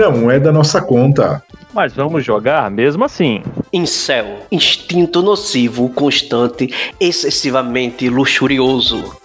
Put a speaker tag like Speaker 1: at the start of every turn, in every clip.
Speaker 1: Não é da nossa conta.
Speaker 2: Mas vamos jogar mesmo assim.
Speaker 3: Incel, instinto nocivo, constante, excessivamente luxurioso.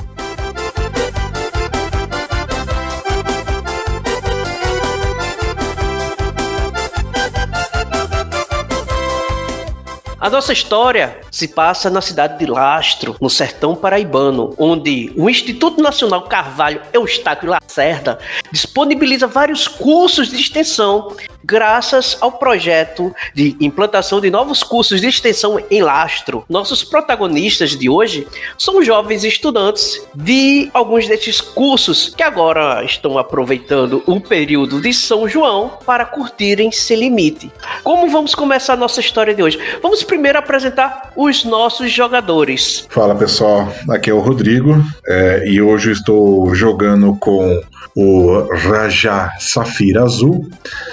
Speaker 3: A nossa história se passa na cidade de Lastro, no sertão paraibano, onde o Instituto Nacional Carvalho Eustáquio Lacerda disponibiliza vários cursos de extensão graças ao projeto de implantação de novos cursos de extensão em Lastro. Nossos protagonistas de hoje são jovens estudantes de alguns destes cursos que agora estão aproveitando o período de São João para curtirem Sem Limite. Como vamos começar a nossa história de hoje? Vamos primeiro apresentar os nossos jogadores.
Speaker 1: Fala pessoal, aqui é o Rodrigo é, e hoje estou jogando com o Raja Safira Azul.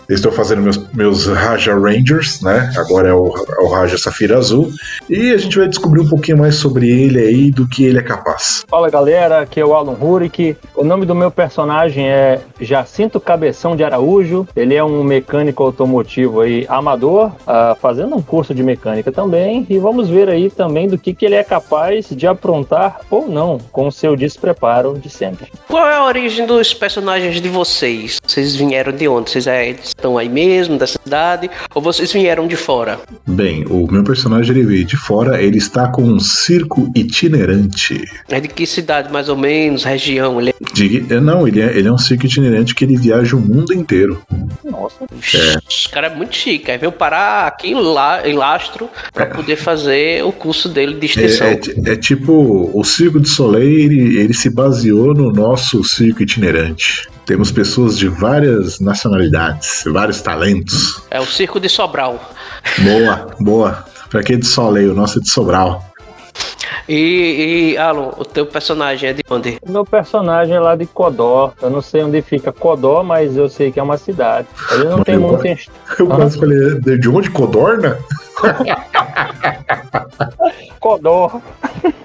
Speaker 1: Estou fazendo meus, meus Raja Rangers, né? Agora é o, é o Raja Safira Azul. E a gente vai descobrir um pouquinho mais sobre ele aí, do que ele é capaz.
Speaker 2: Fala galera, aqui é o Alan Hurik. O nome do meu personagem é Jacinto Cabeção de Araújo. Ele é um mecânico automotivo aí amador, uh, fazendo um curso de mecânica também. E vamos ver aí também do que, que ele é capaz de aprontar ou não com o seu despreparo de sempre.
Speaker 3: Qual é a origem dos personagens de vocês? Vocês vieram de onde? Vocês é, estão aí mesmo, dessa cidade? Ou vocês vieram de fora?
Speaker 1: Bem, o meu personagem ele veio de fora, ele está com um circo itinerante.
Speaker 3: É de que cidade, mais ou menos, região? Ele é...
Speaker 1: De, não, ele é, ele é um circo itinerante que ele viaja o mundo inteiro.
Speaker 3: Nossa, é. esse cara é muito chique. Aí veio parar aqui em, La, em Lastro para é. poder fazer o curso dele de extensão.
Speaker 1: É, é, é tipo, o Circo de Soleil, ele, ele se baseou no nosso circo itinerante. Temos pessoas de várias nacionalidades, vários talentos.
Speaker 3: É o Circo de Sobral.
Speaker 1: Boa, boa. Pra que de Soleil? O nosso é de Sobral.
Speaker 3: E, e Alon, o teu personagem é de onde?
Speaker 2: O meu personagem é lá de Codó. Eu não sei onde fica Codó, mas eu sei que é uma cidade. Ele não tem muito.
Speaker 1: Eu quase falei, de onde? Codorna?
Speaker 2: Codó.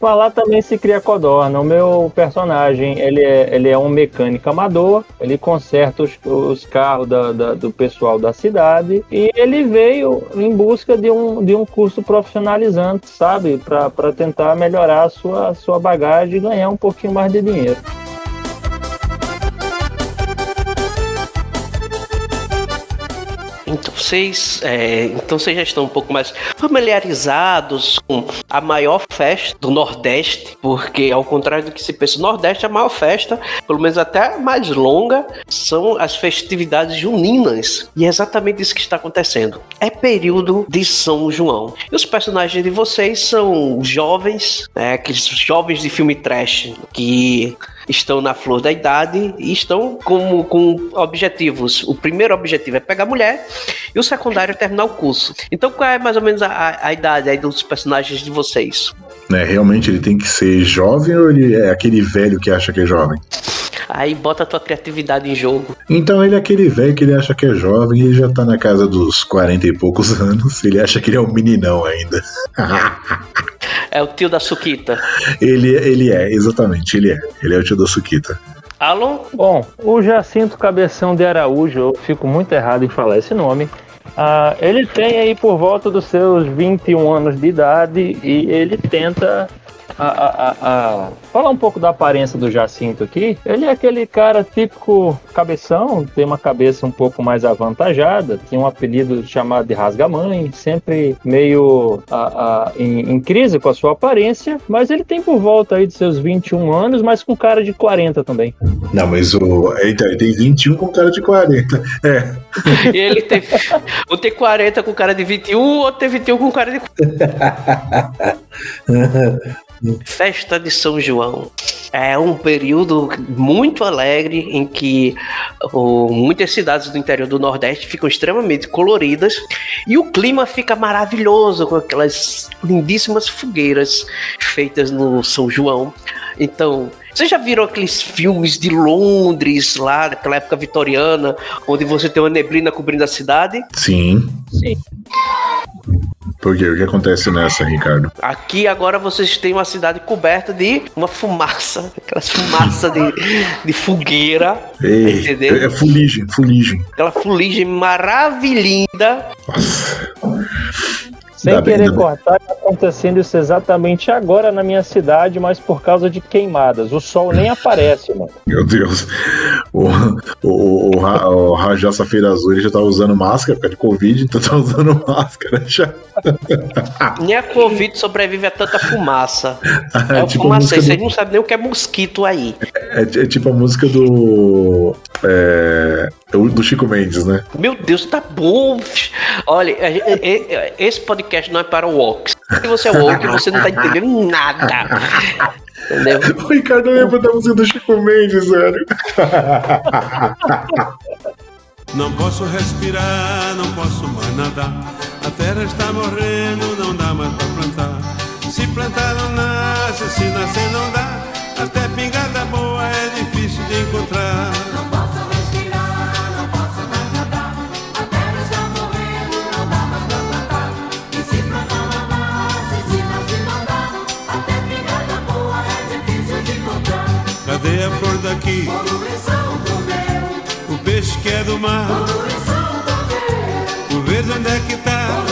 Speaker 2: Mas lá também se cria codorna. O meu personagem, ele é, ele é um mecânico amador, ele conserta os, os carros da, da, do pessoal da cidade e ele veio em busca de um, de um curso profissionalizante, sabe? Para tentar melhorar a sua, sua bagagem e ganhar um pouquinho mais de dinheiro.
Speaker 3: Então vocês, é, então vocês já estão um pouco mais familiarizados com a maior festa do Nordeste, porque ao contrário do que se pensa, o Nordeste é a maior festa, pelo menos até mais longa, são as festividades juninas. E é exatamente isso que está acontecendo. É período de São João. E os personagens de vocês são jovens, né, aqueles jovens de filme trash que estão na flor da idade e estão com, com objetivos. O primeiro objetivo é pegar mulher e o secundário é terminar o curso. Então, qual é mais ou menos a, a idade aí dos personagens de vocês?
Speaker 1: É, realmente ele tem que ser jovem ou ele é aquele velho que acha que é jovem?
Speaker 3: Aí bota a tua criatividade em jogo.
Speaker 1: Então ele é aquele velho que ele acha que é jovem e já tá na casa dos 40 e poucos anos. Ele acha que ele é um meninão ainda.
Speaker 3: é o tio da Suquita.
Speaker 1: Ele, ele é, exatamente, ele é. Ele é o tio da Suquita.
Speaker 3: Alô?
Speaker 2: Bom, o Jacinto Cabeção de Araújo, eu fico muito errado em falar esse nome. Uh, ele tem aí por volta dos seus 21 anos de idade e ele tenta a, a, a, falar um pouco da aparência do Jacinto aqui. Ele é aquele cara típico cabeção, tem uma cabeça um pouco mais avantajada, tem um apelido chamado de rasga-mãe, sempre meio em, em, crise com a sua aparência, mas ele tem por volta aí de seus 21 anos, mas com cara de 40 também.
Speaker 1: Não, mas o. Então, ele tem 21 com cara de 40. É.
Speaker 3: E ele tem. Um tem 40 com cara de 21, outro tem 21 com cara de. Festa de São João é um período muito alegre em que oh, muitas cidades do interior do Nordeste ficam extremamente coloridas e o clima fica maravilhoso com aquelas lindíssimas fogueiras feitas no São João. Então, vocês já viram aqueles filmes de Londres, lá daquela época vitoriana, onde você tem uma neblina cobrindo a cidade?
Speaker 1: Sim.
Speaker 2: Sim.
Speaker 1: Por quê? O que acontece nessa, Ricardo?
Speaker 3: Aqui agora vocês têm uma cidade coberta de uma fumaça, aquelas fumaças de, de fogueira.
Speaker 1: Ei,
Speaker 3: Entendeu?
Speaker 1: é fuligem, fuligem.
Speaker 3: Aquela fuligem maravilhinda.
Speaker 1: Nossa.
Speaker 2: Sem querer
Speaker 1: bem.
Speaker 2: cortar, tá acontecendo isso exatamente agora na minha cidade, mas por causa de queimadas. O sol nem aparece, mano.
Speaker 1: Meu Deus. O, o, o, Ra- o Rajá Safira Azul ele já tá usando máscara por causa de Covid, então tá usando máscara já.
Speaker 3: Nem a Covid sobrevive a tanta fumaça. É, o
Speaker 1: tipo a
Speaker 3: fumaça,
Speaker 1: música
Speaker 3: vocês
Speaker 1: do,
Speaker 3: não sabem nem o que é mosquito aí.
Speaker 1: é, é tipo a música do. É, do Chico Mendes, né?
Speaker 3: Meu Deus, tá bom. Olha, é- é- é- esse podcast não é para o Woks. Se você é woke, você não tá entendendo nada. Entendeu?
Speaker 1: O Ricardo lembra da música do Chico Mendes, sério.
Speaker 4: Não posso respirar, não posso mais nadar. A terra está morrendo, não dá mais pra plantar. Se plantar não nasce, se nascer não dá. Até pingada boa é difícil de encontrar. Daqui? O peixe que é do mar. O verde onde é que tá?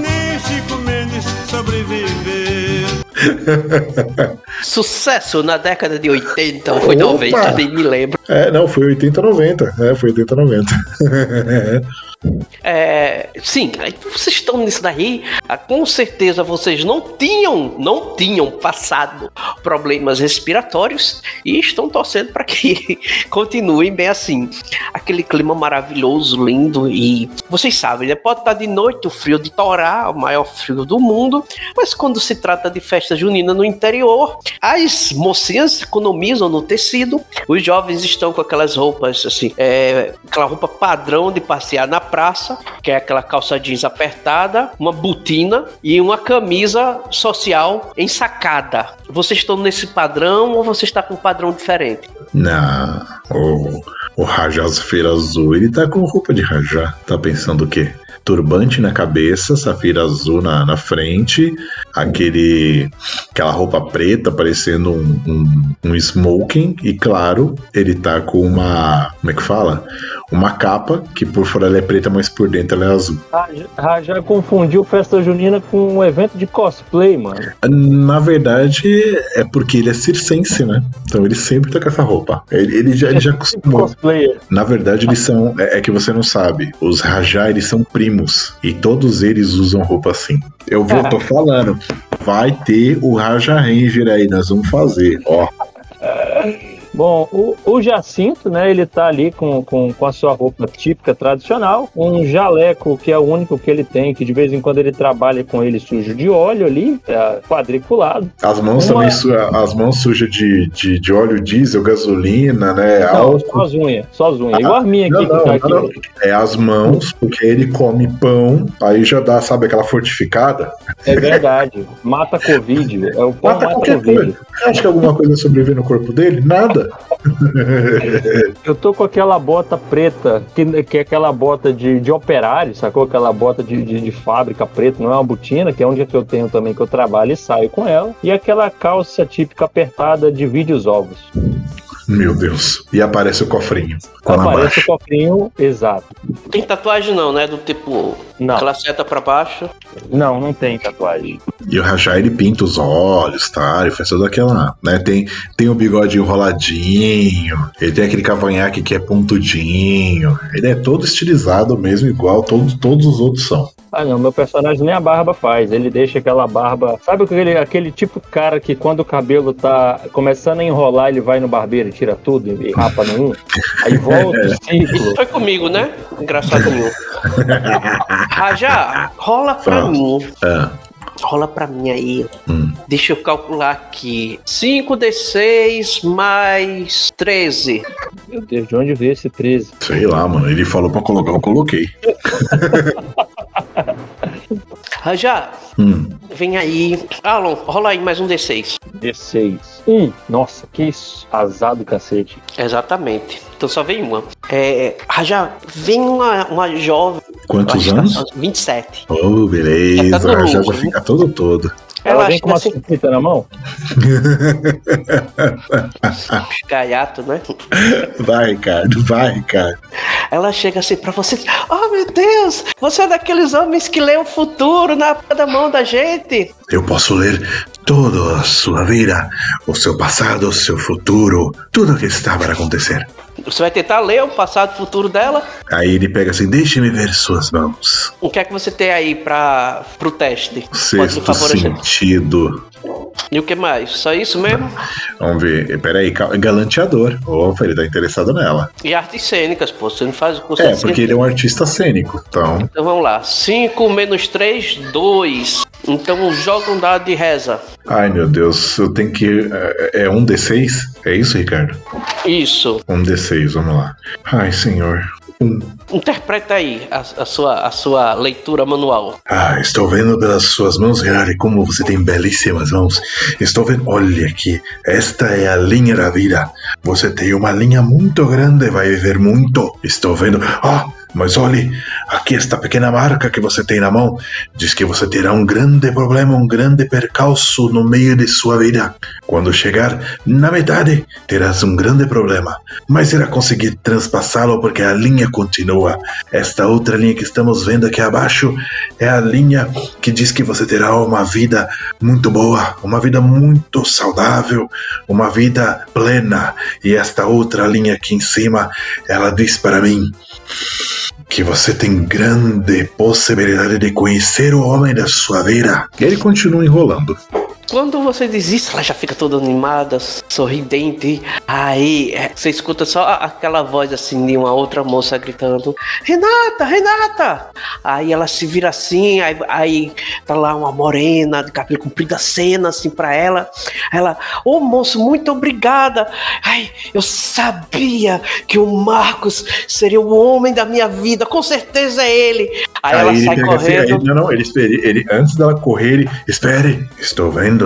Speaker 4: Nem Chico Mendes sobreviveu.
Speaker 3: Sucesso na década de 80 ou foi
Speaker 1: Opa!
Speaker 3: 90, nem me lembro.
Speaker 1: É, não, foi 80, 90. É, foi 80, 90.
Speaker 3: É, sim, vocês estão nisso daí, ah, com certeza vocês não tinham, não tinham passado problemas respiratórios e estão torcendo para que continuem bem assim. Aquele clima maravilhoso, lindo e vocês sabem, né? Pode estar de noite o frio de torar, o maior frio do mundo, mas quando se trata de festa junina no interior, as mocinhas economizam no tecido, os jovens estão com aquelas roupas assim, é, aquela roupa padrão de passear na praça, que é aquela calça jeans apertada, uma botina e uma camisa social ensacada. Vocês estão nesse padrão ou você está com um padrão diferente?
Speaker 1: Não, o, o Rajá Safira Azul, ele tá com roupa de Rajá. Tá pensando o quê? Turbante na cabeça, safira azul na, na frente, aquele aquela roupa preta parecendo um, um, um smoking, e claro, ele tá com uma. Como é que fala? Uma capa que por fora ela é preta, mas por dentro ela é azul.
Speaker 2: Raja- Raja confundiu festa junina com um evento de cosplay, mano.
Speaker 1: Na verdade, é porque ele é circense, né? Então ele sempre tá com essa roupa. Ele, ele já, ele já acostumou.
Speaker 2: Cosplayer.
Speaker 1: Na verdade, eles são. É, é que você não sabe. Os Rajá, eles são primos. E todos eles usam roupa assim. Eu vou, tô falando. Vai ter o Raja Ranger aí, nós vamos fazer. Ó.
Speaker 2: Bom, o, o Jacinto, né, ele tá ali com, com, com a sua roupa típica, tradicional, um jaleco que é o único que ele tem, que de vez em quando ele trabalha com ele sujo de óleo ali, é, quadriculado.
Speaker 1: As mãos
Speaker 2: Uma-
Speaker 1: também su as mãos sujas de, de, de óleo diesel, gasolina, né?
Speaker 2: Não, só as unhas, só as unhas. Igual a minha aqui
Speaker 1: Não,
Speaker 2: que tá aqui.
Speaker 1: não. É as mãos, porque ele come pão, aí já dá, sabe, aquela fortificada.
Speaker 2: É verdade. Mata Covid. É o pão
Speaker 1: Mata
Speaker 2: mata, Covid.
Speaker 1: coisa. Acha que alguma coisa sobrevive no corpo dele? Nada.
Speaker 2: Eu tô com aquela bota preta, que, que é aquela bota de, de operário, sacou? Aquela bota de, de, de fábrica preta, não é uma botina, que é onde que eu tenho também, que eu trabalho e saio com ela. E aquela calça típica apertada divide os ovos.
Speaker 1: Meu Deus. E aparece o cofrinho.
Speaker 2: Aparece o cofrinho exato.
Speaker 3: Tem tatuagem não, né? Do tipo,
Speaker 2: Não,
Speaker 3: aquela seta pra baixo.
Speaker 2: não, não tem tatuagem.
Speaker 1: E o Rajá, ele pinta os olhos, tá? Ele faz toda aquela, né? Tem, tem o bigode enroladinho, ele tem aquele cavanhaque que é pontudinho. Ele é todo estilizado mesmo, igual todos, todos os outros são.
Speaker 2: Ah, não, meu personagem nem a barba faz. Ele deixa aquela barba. Sabe aquele, aquele tipo de cara que quando o cabelo tá começando a enrolar, ele vai no barbeiro e tira tudo e rapa no um? Aí volta o ciclo.
Speaker 3: Foi comigo, né? Engraçadinho. Rajá, rola pra mim.
Speaker 1: É.
Speaker 3: Rola pra mim aí.
Speaker 1: Hum.
Speaker 3: Deixa eu calcular aqui. 5d6 mais 13.
Speaker 2: Meu Deus, de onde veio esse 13?
Speaker 1: Sei lá, mano. Ele falou pra colocar, eu coloquei.
Speaker 3: Rajá,
Speaker 1: Hum.
Speaker 3: vem aí. Alon, rola aí mais um d6.
Speaker 2: D6. Um. Nossa, que isso. Azar do cacete.
Speaker 3: Exatamente. Então só vem uma. É, Rajá, vem uma, uma jovem
Speaker 1: Quantos
Speaker 3: que
Speaker 1: anos?
Speaker 3: tá- 27.
Speaker 1: Oh, beleza.
Speaker 3: Já tá no
Speaker 1: já, já
Speaker 3: lucro,
Speaker 1: fica todo todo.
Speaker 2: Ela,
Speaker 3: Ela
Speaker 2: vem com uma
Speaker 3: assim,
Speaker 2: na mão?
Speaker 3: gaiato, né?
Speaker 1: Vai, Ricardo, vai, Ricardo.
Speaker 3: Ela chega assim pra você, oh meu Deus, você é daqueles homens que lê o futuro na da mão da gente.
Speaker 1: Eu posso ler toda a sua vida, o seu passado, o seu futuro, tudo que está para acontecer.
Speaker 3: Você vai tentar ler o passado e o futuro dela.
Speaker 1: Aí ele pega assim, deixe-me ver suas mãos.
Speaker 3: O que é que você tem aí para pro teste?
Speaker 1: Sexto sentido.
Speaker 3: E o que mais? Só isso mesmo?
Speaker 1: Vamos ver. Peraí, cal- galanteador. Opa, ele tá interessado nela.
Speaker 3: E artes cênicas, pô. Você não faz o curso
Speaker 1: É, porque ele é um artista cênico. Então,
Speaker 3: Então vamos lá. 5 menos 3, 2. Então joga um dado de reza.
Speaker 1: ai meu Deus, eu tenho que. É, é um D6? É isso, Ricardo?
Speaker 3: Isso.
Speaker 1: Um D6, vamos lá. Ai, senhor. Um.
Speaker 3: Interpreta aí a, a sua, a sua leitura manual.
Speaker 1: Ah, estou vendo pelas suas mãos, Ferrari, como você tem belíssimas mãos. Estou vendo, olha aqui, esta é a linha da vida. Você tem uma linha muito grande, vai viver muito. Estou vendo, ah, mas olhe, aqui esta pequena marca que você tem na mão diz que você terá um grande problema, um grande percalço no meio de sua vida. Quando chegar na metade, terás um grande problema, mas irá conseguir transpassá-lo porque a linha continua. Esta outra linha que estamos vendo aqui abaixo é a linha que diz que você terá uma vida muito boa, uma vida muito saudável, uma vida plena. E esta outra linha aqui em cima, ela diz para mim que você tem grande possibilidade de conhecer o homem da sua vida. E ele continua enrolando.
Speaker 3: Quando você diz isso, ela já fica toda animada, sorridente. Aí é, você escuta só aquela voz assim de uma outra moça gritando: Renata, Renata! Aí ela se vira assim, aí, aí tá lá uma morena de cabelo comprido, cena assim pra ela. Ela, ô moço, muito obrigada. Ai, eu sabia que o Marcos seria o homem da minha vida, com certeza é ele. Aí, ela sai
Speaker 1: pega assim,
Speaker 3: correndo.
Speaker 1: aí- não, não, ele, espere, ele antes dela correr, ele espere. Estou vendo em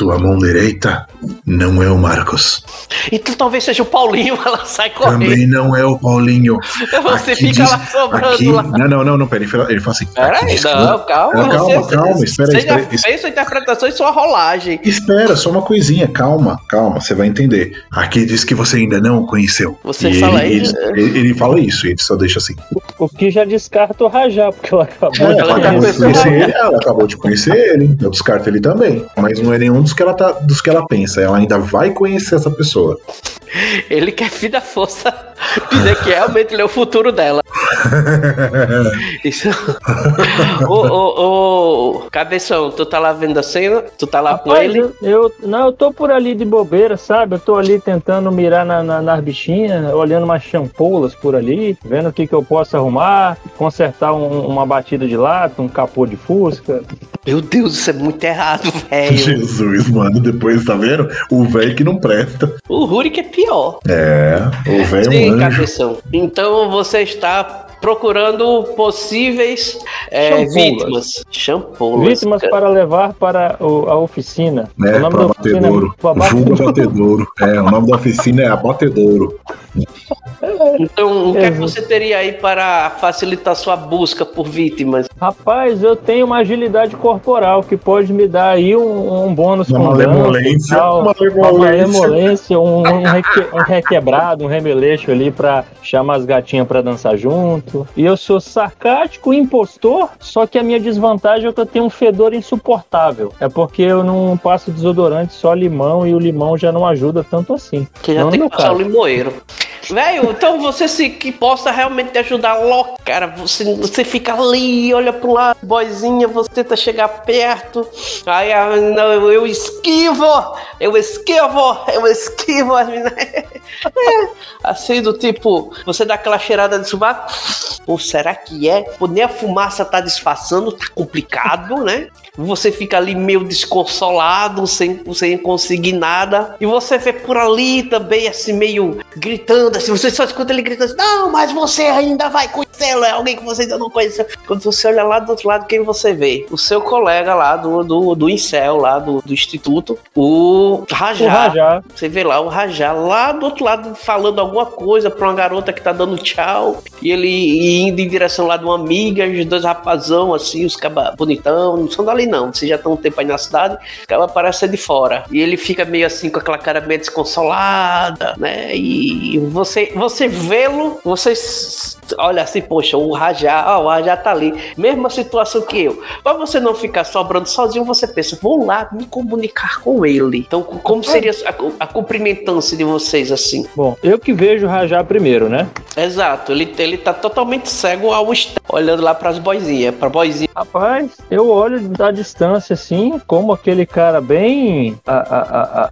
Speaker 1: sua mão direita, não é o Marcos.
Speaker 3: Então talvez seja o Paulinho, ela sai correndo.
Speaker 1: Também não é o Paulinho.
Speaker 3: Você
Speaker 1: Aqui
Speaker 3: fica
Speaker 1: diz-
Speaker 3: lá sobrando
Speaker 1: aqui-
Speaker 3: lá.
Speaker 1: Não, não, não, não, pera, ele fala, ele fala assim.
Speaker 3: Peraí, não, calma,
Speaker 1: Não, calma,
Speaker 3: você,
Speaker 1: calma,
Speaker 3: você,
Speaker 1: espera aí,
Speaker 3: você já
Speaker 1: espera aí.
Speaker 3: fez sua interpretação e sua rolagem.
Speaker 1: Espera, só uma coisinha, calma, calma, você vai entender. Aqui diz que você ainda não o conheceu.
Speaker 3: Você
Speaker 1: E
Speaker 3: fala
Speaker 1: ele,
Speaker 3: isso,
Speaker 1: ele, ele- ele fala isso, ele só deixa assim.
Speaker 2: O que já descarta o Rajá, porque ela acabou
Speaker 1: Ela,
Speaker 2: de
Speaker 3: ela já
Speaker 1: acabou de conhecer
Speaker 3: ele.
Speaker 1: ele, ela acabou de conhecer ele, eu descarto ele também. Mas não é nenhum dos que ela tá, dos que ela pensa. Ela ainda vai conhecer essa pessoa.
Speaker 3: Ele quer vir da força dizer que realmente ele é o futuro dela. Isso. ô, ô, ô, cabeção, tu tá lá vendo a cena? Tu tá lá com
Speaker 2: Rapaz,
Speaker 3: ele?
Speaker 2: eu, eu- não, eu tô por ali de bobeira, sabe? Eu tô ali tentando mirar na, na- nas bichinhas, olhando umas champolas por ali, vendo o que, que eu posso arrumar, consertar um- uma batida de lata, um capô de fusca.
Speaker 3: Meu Deus, isso é muito errado, velho.
Speaker 1: Jesus, mano, depois tá vendo? O velho que não presta.
Speaker 3: O Rurik é pior.
Speaker 1: É, o velho é
Speaker 3: Sim,
Speaker 1: anjo.
Speaker 3: cabeção. Então você está procurando possíveis é, vítimas. Champolas.
Speaker 2: Vítimas para levar para o- a oficina.
Speaker 1: É,
Speaker 2: o nome da oficina
Speaker 1: batedouro.
Speaker 2: é Babá-
Speaker 1: Vulgo batedouro. É, o nome da oficina é Abatedouro.
Speaker 3: Então, o que, é que você teria aí para facilitar sua busca por vítimas?
Speaker 2: Rapaz, eu tenho uma agilidade corporal que pode me dar aí um, um bônus
Speaker 1: Uma
Speaker 2: com
Speaker 1: malemolência,
Speaker 2: dança tal,
Speaker 1: uma malemolência.
Speaker 2: um, um, reque- um requebrado, um remeleixo ali pra chamar as gatinhas pra dançar junto. E eu sou sarcástico, impostor, só que a minha desvantagem é que eu tenho um fedor insuportável. É porque eu não passo desodorante, só limão, e o limão já não ajuda tanto assim.
Speaker 3: Que já
Speaker 2: Não
Speaker 3: tem que passar o limoeiro. Velho, então você se que possa realmente te ajudar logo, cara. Você, você fica ali, olha pro lado, boizinha, você tenta chegar perto. Aí a menina, eu, eu esquivo, eu esquivo, eu esquivo. É, assim do tipo, você dá aquela cheirada de sovaco. Pô, será que é? Pô, nem a fumaça tá disfarçando, tá complicado, né? Você fica ali meio desconsolado, sem, sem conseguir nada. E você vê por ali também, assim, meio gritando, assim. Você só escuta ele gritando assim, não, mas você ainda vai conhecê-lo. É alguém que você ainda não conheceu. Quando você olha lá do outro lado, quem você vê? O seu colega lá do, do, do Incel, lá do, do instituto. O Rajá.
Speaker 2: O Rajá.
Speaker 3: Você vê lá o Rajá lá do outro lado falando alguma coisa pra uma garota que tá dando tchau. E ele indo em direção lá de uma amiga, os dois rapazão, assim, os cabas bonitão. Não são dali não, vocês já estão um tempo aí na cidade. O cara parece ser de fora. E ele fica meio assim com aquela cara meio desconsolada, né? E você, você vê-lo, você s- olha assim, poxa, o Rajá, ó, o Rajá tá ali. Mesma situação que eu. Pra você não ficar sobrando sozinho, você pensa, vou lá me comunicar com ele. Então, como seria a, a cumprimentância de vocês assim?
Speaker 2: Bom, eu que vejo o Rajá primeiro, né?
Speaker 3: Exato, ele, ele tá totalmente cego ao estar olhando lá pras boizinhas, pra boizinha.
Speaker 2: Rapaz, eu olho da distância assim, como aquele cara bem. A, a, a, a-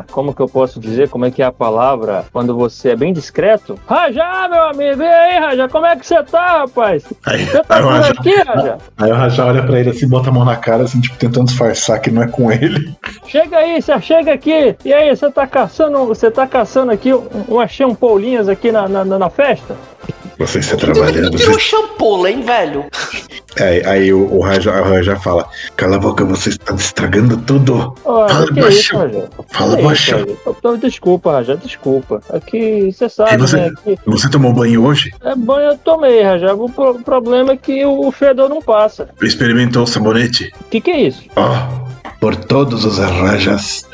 Speaker 2: a- como que eu posso dizer? Como é que é a palavra? Quando você é bem discreto? Rajá, meu amigo, e aí, Rajá, como é que você tá, rapaz?
Speaker 1: Aí,
Speaker 2: Você tá
Speaker 1: aí o
Speaker 2: por
Speaker 1: Rajá,
Speaker 2: aqui, Rajá?
Speaker 1: aí o Rajá olha pra ele assim, bota a mão na cara, assim, tipo, tentando disfarçar que não é com ele.
Speaker 2: Chega aí, você chega aqui. E aí, você tá caçando, você tá caçando aqui um, um achei um paulinhas aqui na, na, na festa?
Speaker 1: Você está
Speaker 3: Tu
Speaker 1: trabalhando.
Speaker 3: tirou
Speaker 1: Você...
Speaker 3: shampoo, hein, velho?
Speaker 1: Aí, aí o, o, Rajá, o Rajá fala: Cala a boca, você está estragando tudo.
Speaker 2: Olha,
Speaker 1: Fala
Speaker 2: que é
Speaker 1: baixo.
Speaker 2: isso?
Speaker 1: Fala
Speaker 2: Que
Speaker 1: baixo.
Speaker 2: isso, tô- Desculpa, Rajá, desculpa. Aqui, você sabe,
Speaker 1: você-
Speaker 2: né? Que
Speaker 1: Você tomou banho hoje?
Speaker 2: é banho eu tomei, Rajá. O pro- problema é que o fedor não passa.
Speaker 1: Experimentou o sabonete?
Speaker 2: O que, que é isso?
Speaker 1: Ó, por todos os rajas.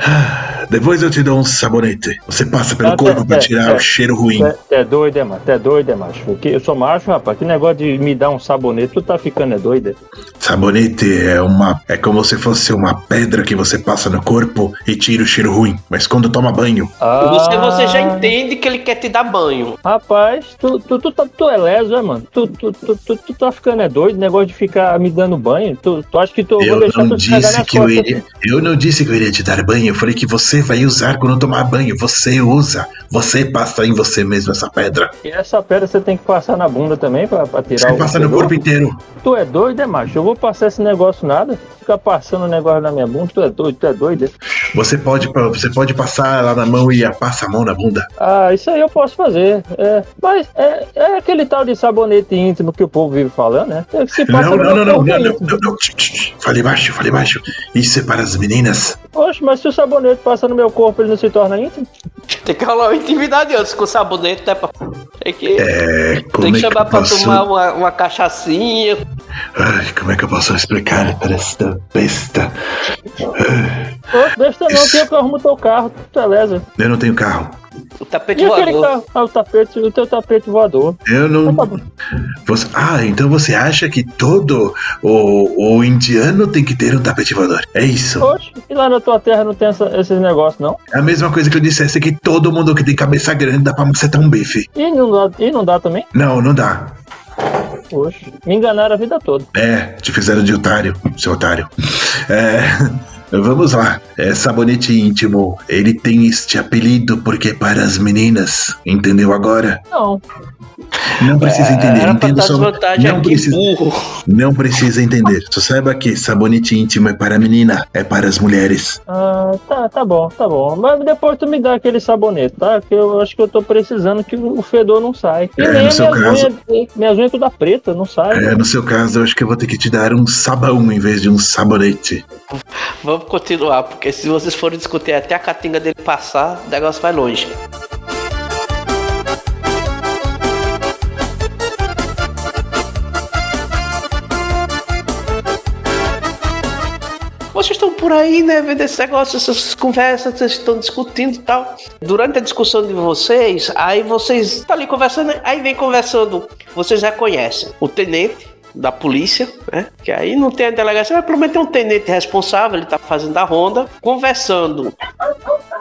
Speaker 1: Depois eu te dou um sabonete. Você passa pelo
Speaker 2: Ah,
Speaker 1: corpo
Speaker 2: é,
Speaker 1: pra
Speaker 2: é,
Speaker 1: tirar
Speaker 2: é.
Speaker 1: o cheiro ruim.
Speaker 2: Você é doido, é, macho? É doido, é, macho? Porque eu sou macho, rapaz. Que negócio de me dar um sabonete, tu tá ficando é doido. é?
Speaker 1: Sabonete é uma. É como se fosse uma pedra que você passa no corpo e tira o cheiro ruim. Mas quando toma banho,
Speaker 2: Ah,
Speaker 3: Você, você já entende que ele quer te dar banho.
Speaker 2: Rapaz, tu, tu, tu, tá- tu é leso, é, mano? Tu, tu, tu, tu, tu tá ficando é doido, negócio de ficar me dando banho. Tu, tu acha que tu eu vou
Speaker 1: eu
Speaker 2: deixar
Speaker 1: não
Speaker 2: tu
Speaker 1: disse que eu
Speaker 2: costas?
Speaker 1: Eu não disse que eu iria te dar banho. Eu falei que você vai usar quando tomar banho. Você usa. Você passa em você mesmo essa pedra.
Speaker 2: E essa pedra você tem que passar na bunda também pra, pra tirar
Speaker 1: Você
Speaker 2: o
Speaker 1: passa no corpo inteiro.
Speaker 2: Tu é doido, é, macho? Eu vou passar esse negócio nada. Ficar passando o negócio na minha bunda, tu é doido, tu é doido. é?
Speaker 1: Você pode, você pode passar lá na mão e passa a mão na bunda.
Speaker 2: Ah, isso aí eu posso fazer. É, mas é, é aquele tal de sabonete íntimo que o povo vive falando, né? É que se passa
Speaker 1: Não, não, não, não,
Speaker 2: corpo
Speaker 1: não, não, não, não. Tch, tch, tch. Fale baixo, fale baixo. Isso é para as meninas.
Speaker 2: Oxe, mas se o sabonete passa no meu corpo, ele não se torna íntimo?
Speaker 3: Tem que rolar uma intimidade antes com o sabonete, né? pá? Tem que,
Speaker 1: É, como
Speaker 3: tem que
Speaker 1: é que
Speaker 3: chamar pra
Speaker 1: posso...
Speaker 3: tomar uma, uma cachaçinha.
Speaker 1: Ai, como é que eu posso explicar para esta besta?
Speaker 2: Ô, besta não, que eu arrumo teu carro, tu é.
Speaker 1: Eu não tenho carro.
Speaker 3: O tapete
Speaker 2: E
Speaker 3: voador.
Speaker 2: carro? Ah, o tapete, o teu tapete voador.
Speaker 1: Eu não.
Speaker 2: Então tá.
Speaker 1: Você... Ah, então você acha que todo o, o indiano tem que ter um tapete voador? É isso.
Speaker 2: Oxe, e lá na tua terra não tem essa- esses negócios, não?
Speaker 1: É a mesma coisa que eu dissesse que todo mundo que tem cabeça grande dá pra macetar um bife.
Speaker 2: E não dá, e não dá também?
Speaker 1: Não, não dá.
Speaker 2: Oxe, me enganaram a vida toda.
Speaker 1: É, te fizeram de otário, seu otário. É. Vamos lá. É sabonete íntimo. Ele tem este apelido porque é para as meninas. Entendeu agora?
Speaker 2: Não.
Speaker 1: Não precisa entender.
Speaker 3: É,
Speaker 1: Entenda
Speaker 3: dar
Speaker 1: só. Não precisa.
Speaker 3: burro.
Speaker 1: Não precisa entender. Só saiba que sabonete íntimo é para a menina, é para as mulheres.
Speaker 2: Ah, tá, tá bom, tá bom. Mas depois tu me dá aquele sabonete, tá? Que eu acho que eu tô precisando que o fedor não sai. E
Speaker 1: É,
Speaker 2: nem
Speaker 1: no seu
Speaker 2: minhas
Speaker 1: caso-
Speaker 2: unhas, minhas unhas toda preta, não sai.
Speaker 1: É, no seu caso, eu acho que eu vou ter que te dar um sabão em vez de um sabonete.
Speaker 3: Vamos continuar, porque se vocês forem discutir até a catinga dele passar, o negócio vai longe. Vocês estão por aí, né, vendo esse negócio, essas conversas, vocês estão discutindo e tal. Durante a discussão de vocês, aí vocês estão ali conversando, aí vem conversando, vocês reconhecem o tenente da polícia, né? Que aí não tem a delegacia, mas pelo menos tem um tenente responsável, ele tá fazendo a ronda, conversando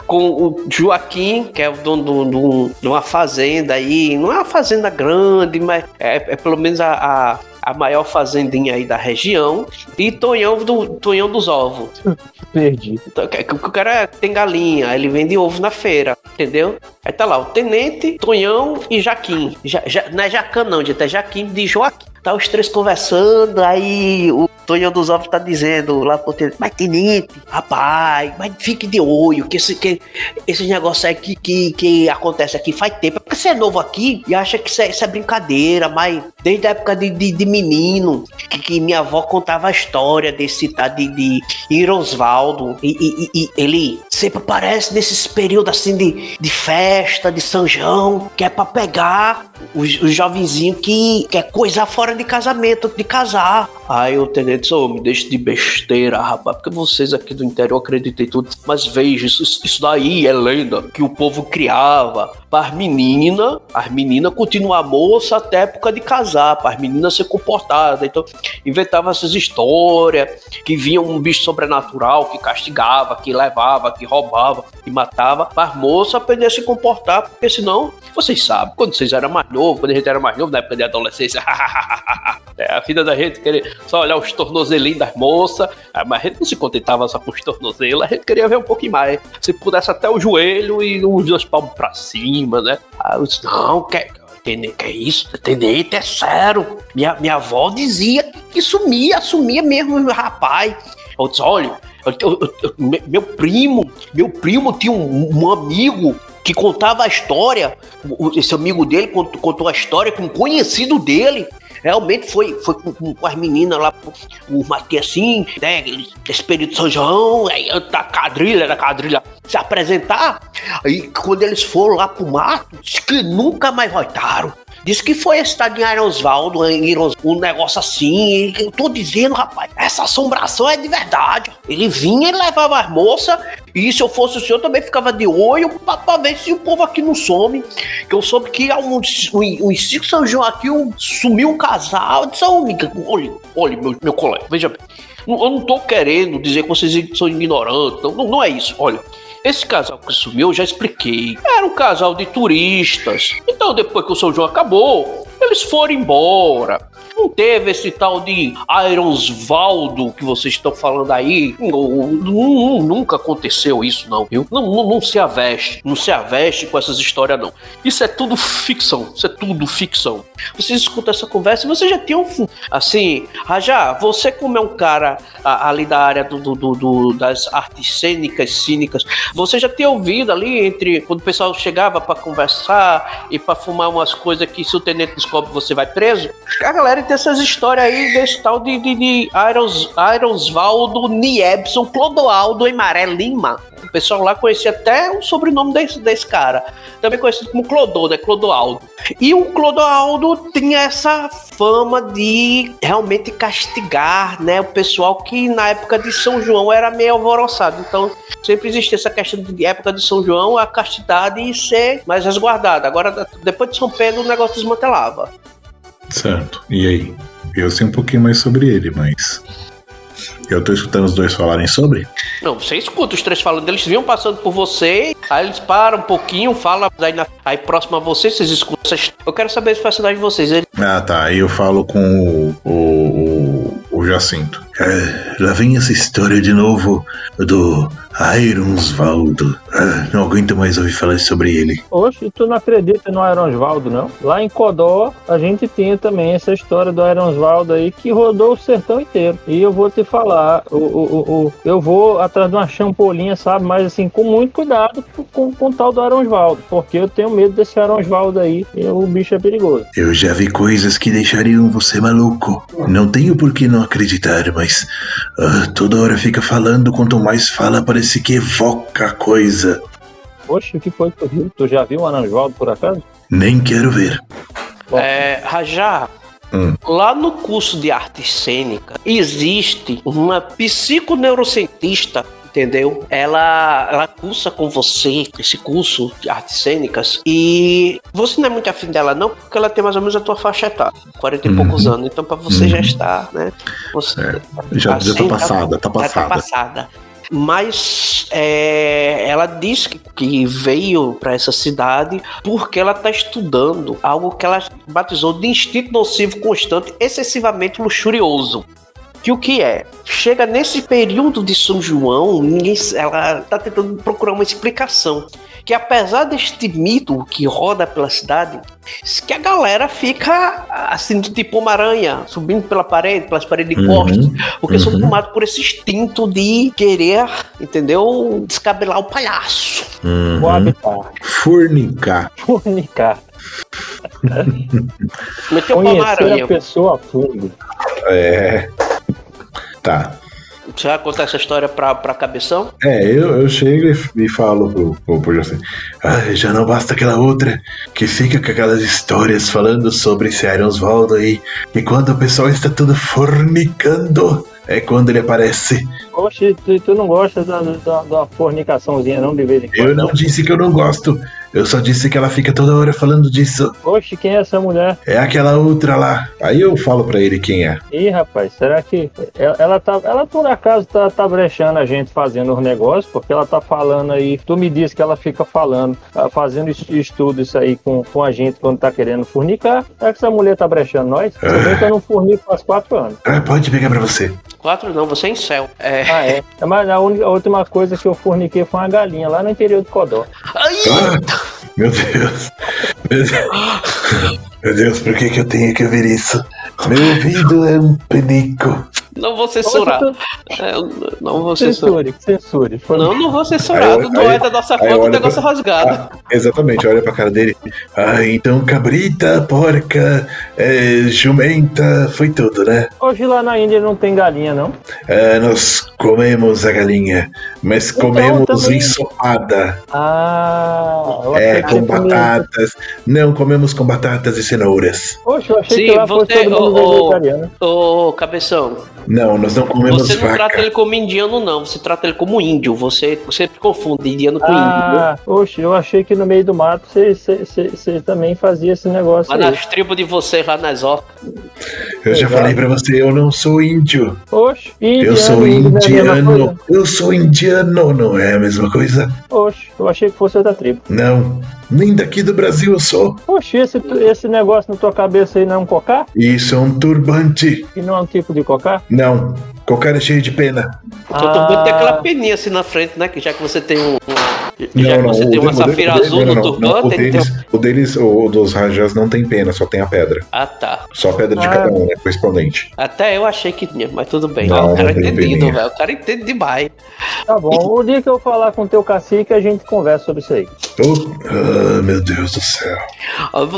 Speaker 3: com o Joaquim, que é o dono do- do- de uma fazenda aí, não é uma fazenda grande, mas é, é pelo menos a, a, a maior fazendinha aí da região, e Tonhão, do, Tonhão dos Ovos.
Speaker 2: Perdi.
Speaker 3: Então, o cara tem galinha, ele vende ovo na feira, entendeu? Aí tá lá o Tenente, Tonhão e Jaquim. Ja, ja- não é Jacan não, gente, é Jaquim de Joaquim. Tá os três conversando, aí o Tonhão dos Ovos tá dizendo lá pro Tenente, mas Tenente, rapaz, mas fique de olho, que esse, que esse negócio aí que, que, que acontece aqui faz tempo. Porque você é novo aqui e acha que isso é, isso é brincadeira, mas desde a época de, de, de menino, que, que minha avó contava a história desse tá, de, de Irosvaldo, e, e- e- ele sempre aparece nesses períodos assim de, de festa, de São João, que é pra pegar os, os jovenzinhos que quer coisar fora de casamento, de casar. Aí o tenente disse, ô, me deixa de besteira, rapaz, porque vocês aqui do interior acreditam em tudo. Mas veja, isso, isso daí é lenda que o povo criava para as meninas, as meninas continuar moça até época de casar, para as meninas ser comportadas. Então, inventava essas histórias, que vinha um bicho sobrenatural que castigava, que levava, que roubava, que matava, para as moças aprender a se comportar, porque senão, vocês sabem, quando vocês eram mais novos, quando a gente era mais novo, na época de adolescência, é a vida da gente querer só olhar os tornozelinhos das moças, ah, mas a gente não se contentava só com os tornozelos, a gente queria ver um pouquinho mais. Se pudesse até o joelho e os dois palmos pra cima, né? Aí eu disse, não, que, é isso? Tenente, é sério. Minha, minha avó dizia que sumia, sumia mesmo, rapaz. Eu disse, olha, eu- eu- eu- me- meu primo, meu primo tinha um, um amigo que contava a história. Esse amigo dele contou, contou a história com um conhecido dele. Realmente foi, foi com, com- as meninas lá, o Matias assim, né? de São João, aí da quadrilha, da quadrilha se apresentar. Aí quando eles foram lá pro mato, disse que nunca mais voltaram. Disse que foi de Ironsvaldo, Irons- um negócio assim. Eu tô dizendo, rapaz, essa assombração é de verdade. Ele vinha e levava as moças, e se eu fosse o senhor, também ficava de olho pra ver se o povo aqui não some. Que eu soube que há uns, uns, cinco São João aqui um- sumiu um casal. Eu disse, "Ô, amiga, olha, olha, meu, meu colega, veja bem. Eu não tô querendo dizer que vocês são ignorantes, não, não é isso. Olha, esse casal que sumiu, eu já expliquei. Era um casal de turistas. Então, depois que o São João acabou, eles foram embora. Não teve esse tal de Ironsvaldo que vocês estão falando aí. Nunca aconteceu isso, não, viu? Não, não, não se aveste. Não se aveste com essas histórias, não. Isso é tudo ficção. Isso é tudo ficção. Vocês escutam essa conversa e vocês já tinham. Assim, Rajá, você, como é um cara a- ali da área do, do- do- das artes cênicas, cínicas, você já tinha ouvido ali entre quando o pessoal chegava pra conversar e pra fumar umas coisas que se o tenente descobre você vai preso? A galera tem essas histórias aí desse tal de, de, de Ironsvaldo Niebson Clodoaldo Emaré Lima. O pessoal lá conhecia até o sobrenome desse, desse cara. Também conhecido como Clodô, né? Clodoaldo. E o Clodoaldo tinha essa fama de realmente castigar, né? O pessoal que na época de São João era meio alvoroçado. Então, sempre existia essa questão de época de São João, a castidade ser mais resguardada. Agora, depois de São Pedro, o negócio desmantelava.
Speaker 1: Certo. E aí? Eu sei um pouquinho mais sobre ele, mas. Eu tô escutando os dois falarem sobre?
Speaker 3: Não, você escuta os três falando, eles vinham passando por você, aí eles param um pouquinho, falam, aí, na- aí próximo a você, vocês escutam. Eu quero saber as personagens de vocês. Ele,
Speaker 1: Ah, tá. Aí eu falo com o, o, o, o Jacinto. Lá vem essa história de novo do Ironsvaldo. Ah, não aguento mais ouvir falar sobre ele.
Speaker 2: Oxe, tu não acredita no Ironsvaldo, não? Lá em Codó, a gente tinha também essa história do Ironsvaldo aí que rodou o sertão inteiro. E eu vou te falar, o, o, o, eu vou atrás de uma champolinha, sabe? Mas assim, com muito cuidado com, com o tal do Ironsvaldo, porque eu tenho medo desse Ironsvaldo aí o bicho é perigoso.
Speaker 1: Eu já vi coisas que deixariam você maluco. Não tenho por que não acreditar, mas ah, toda hora fica falando, quanto mais fala, parece que evoca coisa.
Speaker 2: Oxe, o que foi que tu viu? Tu já viu o Ironsvaldo por acaso?
Speaker 1: Nem quero ver.
Speaker 3: É, Rajá,
Speaker 1: Hum.
Speaker 3: lá no curso de arte cênica, existe uma psiconeurocientista. Entendeu? Ela, ela cursa com você esse curso de artes cênicas e você não é muito afim dela, não, porque ela tem mais ou menos a tua faixa etária, 40 e
Speaker 1: Uhum.
Speaker 3: poucos anos. Então, pra você já
Speaker 1: Uhum.
Speaker 3: está, né? Você,
Speaker 1: É, Já, já tá
Speaker 3: Assim,
Speaker 1: passada, tá
Speaker 3: já
Speaker 1: passada.
Speaker 3: passada. Mas é, ela disse que, que veio para essa cidade porque ela está estudando algo que ela batizou de instinto nocivo constante, excessivamente luxurioso. Que o que é? Chega nesse período de São João, ninguém, ela tá tentando procurar uma explicação. Que apesar deste mito que roda pela cidade, que a galera fica assim, tipo uma aranha, subindo pela parede, pelas paredes de
Speaker 1: Uhum,
Speaker 3: costas, porque são
Speaker 1: uhum.
Speaker 3: tomados por esse instinto de querer, entendeu? Descabelar o palhaço.
Speaker 1: Uhum. Fornicar.
Speaker 2: fornicar,
Speaker 3: Meteu o pau na
Speaker 2: conhecer a pessoa a fundo.
Speaker 1: É. Tá.
Speaker 3: Você vai contar essa história pra, pra cabeção?
Speaker 1: É, eu, eu chego e, e falo pro, pro, pro José. Ah, já não basta aquela outra que fica com aquelas histórias falando sobre esse Iron Osvaldo aí. E quando o pessoal está tudo fornicando, é quando ele aparece.
Speaker 2: Oxe, tu, tu não gosta da, da, da fornicaçãozinha não de vez em quando?
Speaker 1: Eu não disse que eu não gosto. Eu só disse que ela fica toda hora falando disso.
Speaker 2: Oxe, quem é essa mulher?
Speaker 1: É aquela outra lá. Aí eu falo pra ele quem é.
Speaker 2: Ih, rapaz, será que ela, ela tá, ela por acaso tá, tá brechando a gente fazendo os negócios? Porque ela tá falando aí, tu me disse que ela fica falando, ah, fazendo es- estudo isso aí com, com a gente quando tá querendo fornicar. Será que essa mulher tá brechando nós? Se bem que eu não fornico faz quatro anos.
Speaker 1: Ah, pode pegar pra você.
Speaker 3: Quatro não, você é em céu. É.
Speaker 2: Ah, é. Mas a, única, a última coisa que eu forniquei foi uma galinha lá no interior do Codó.
Speaker 3: Ai,
Speaker 1: Ah, meu Deus. Meu Deus. Meu Deus, por que, que eu tenho que ouvir isso? Meu ouvido é um penico.
Speaker 3: Não vou censurar. É, não vou censurar.
Speaker 2: Censure, censure. Foi-
Speaker 3: Não, não vou censurar.
Speaker 1: Aí
Speaker 3: Não
Speaker 1: aí-
Speaker 3: é da nossa conta, o negócio é
Speaker 1: pra-
Speaker 3: rasgado.
Speaker 1: Ah, exatamente, olha pra cara dele. Ah, então cabrita, porca, é, jumenta, foi tudo, né?
Speaker 2: Hoje lá na Índia não tem galinha, não?
Speaker 1: Ah, nós comemos a galinha, mas
Speaker 2: Então,
Speaker 1: comemos
Speaker 2: também-
Speaker 1: ensopada.
Speaker 2: Ah,
Speaker 1: É, com batatas. Não, comemos com batatas e cenouras.
Speaker 2: Poxa, eu achei
Speaker 3: Sim,
Speaker 2: que lá fosse
Speaker 3: você-
Speaker 2: todo mundo
Speaker 3: ô, ô,
Speaker 2: vegetariano.
Speaker 3: Ô, cabeção,
Speaker 1: Não, nós não comemos
Speaker 3: você não
Speaker 1: vaca.
Speaker 3: trata ele como indiano, não. Você trata ele como índio. Você sempre confunde indiano com índio.
Speaker 2: Ah, oxe, eu achei que no meio do mato você- você você- você também fazia esse negócio
Speaker 3: Lá
Speaker 2: aí.
Speaker 3: nas tribos de vocês, lá nas orcas.
Speaker 1: Eu já
Speaker 2: Exato.
Speaker 1: falei pra você, eu não sou índio.
Speaker 2: Oxe, indiano,
Speaker 1: Eu sou
Speaker 2: índio não é
Speaker 1: indiano.
Speaker 2: coisa?
Speaker 1: Eu sou indiano, não é a mesma coisa?
Speaker 2: Oxe, eu achei que fosse outra tribo.
Speaker 1: Não. Nem daqui do Brasil eu sou.
Speaker 2: Oxe, esse, esse negócio na tua cabeça aí não é um cocá?
Speaker 1: Isso é um turbante.
Speaker 2: E não é um tipo de cocá?
Speaker 1: Não. Cocar é cheio de pena.
Speaker 3: Então tu
Speaker 2: Ah.
Speaker 3: tem aquela peninha assim na frente, né? Que já que você tem um. um- já
Speaker 1: não,
Speaker 3: que você tem uma
Speaker 1: de- de-
Speaker 3: safira
Speaker 1: de-
Speaker 3: azul
Speaker 1: não,
Speaker 3: no turbante,
Speaker 1: o
Speaker 3: ele tem
Speaker 1: deles,
Speaker 3: um-
Speaker 1: o deles, o dos Rajas não tem pena, só tem a pedra.
Speaker 3: Ah, tá.
Speaker 1: Só a pedra de
Speaker 2: Ah.
Speaker 1: cada um, né? Correspondente.
Speaker 3: Até eu achei que tinha, mas tudo bem.
Speaker 1: Não,
Speaker 3: Ah, o cara é
Speaker 1: tem
Speaker 3: entendido, velho. O cara entende demais.
Speaker 2: Tá bom, o dia que eu falar com o teu cacique, a gente conversa sobre isso aí.
Speaker 1: Oh, ah, meu Deus do céu.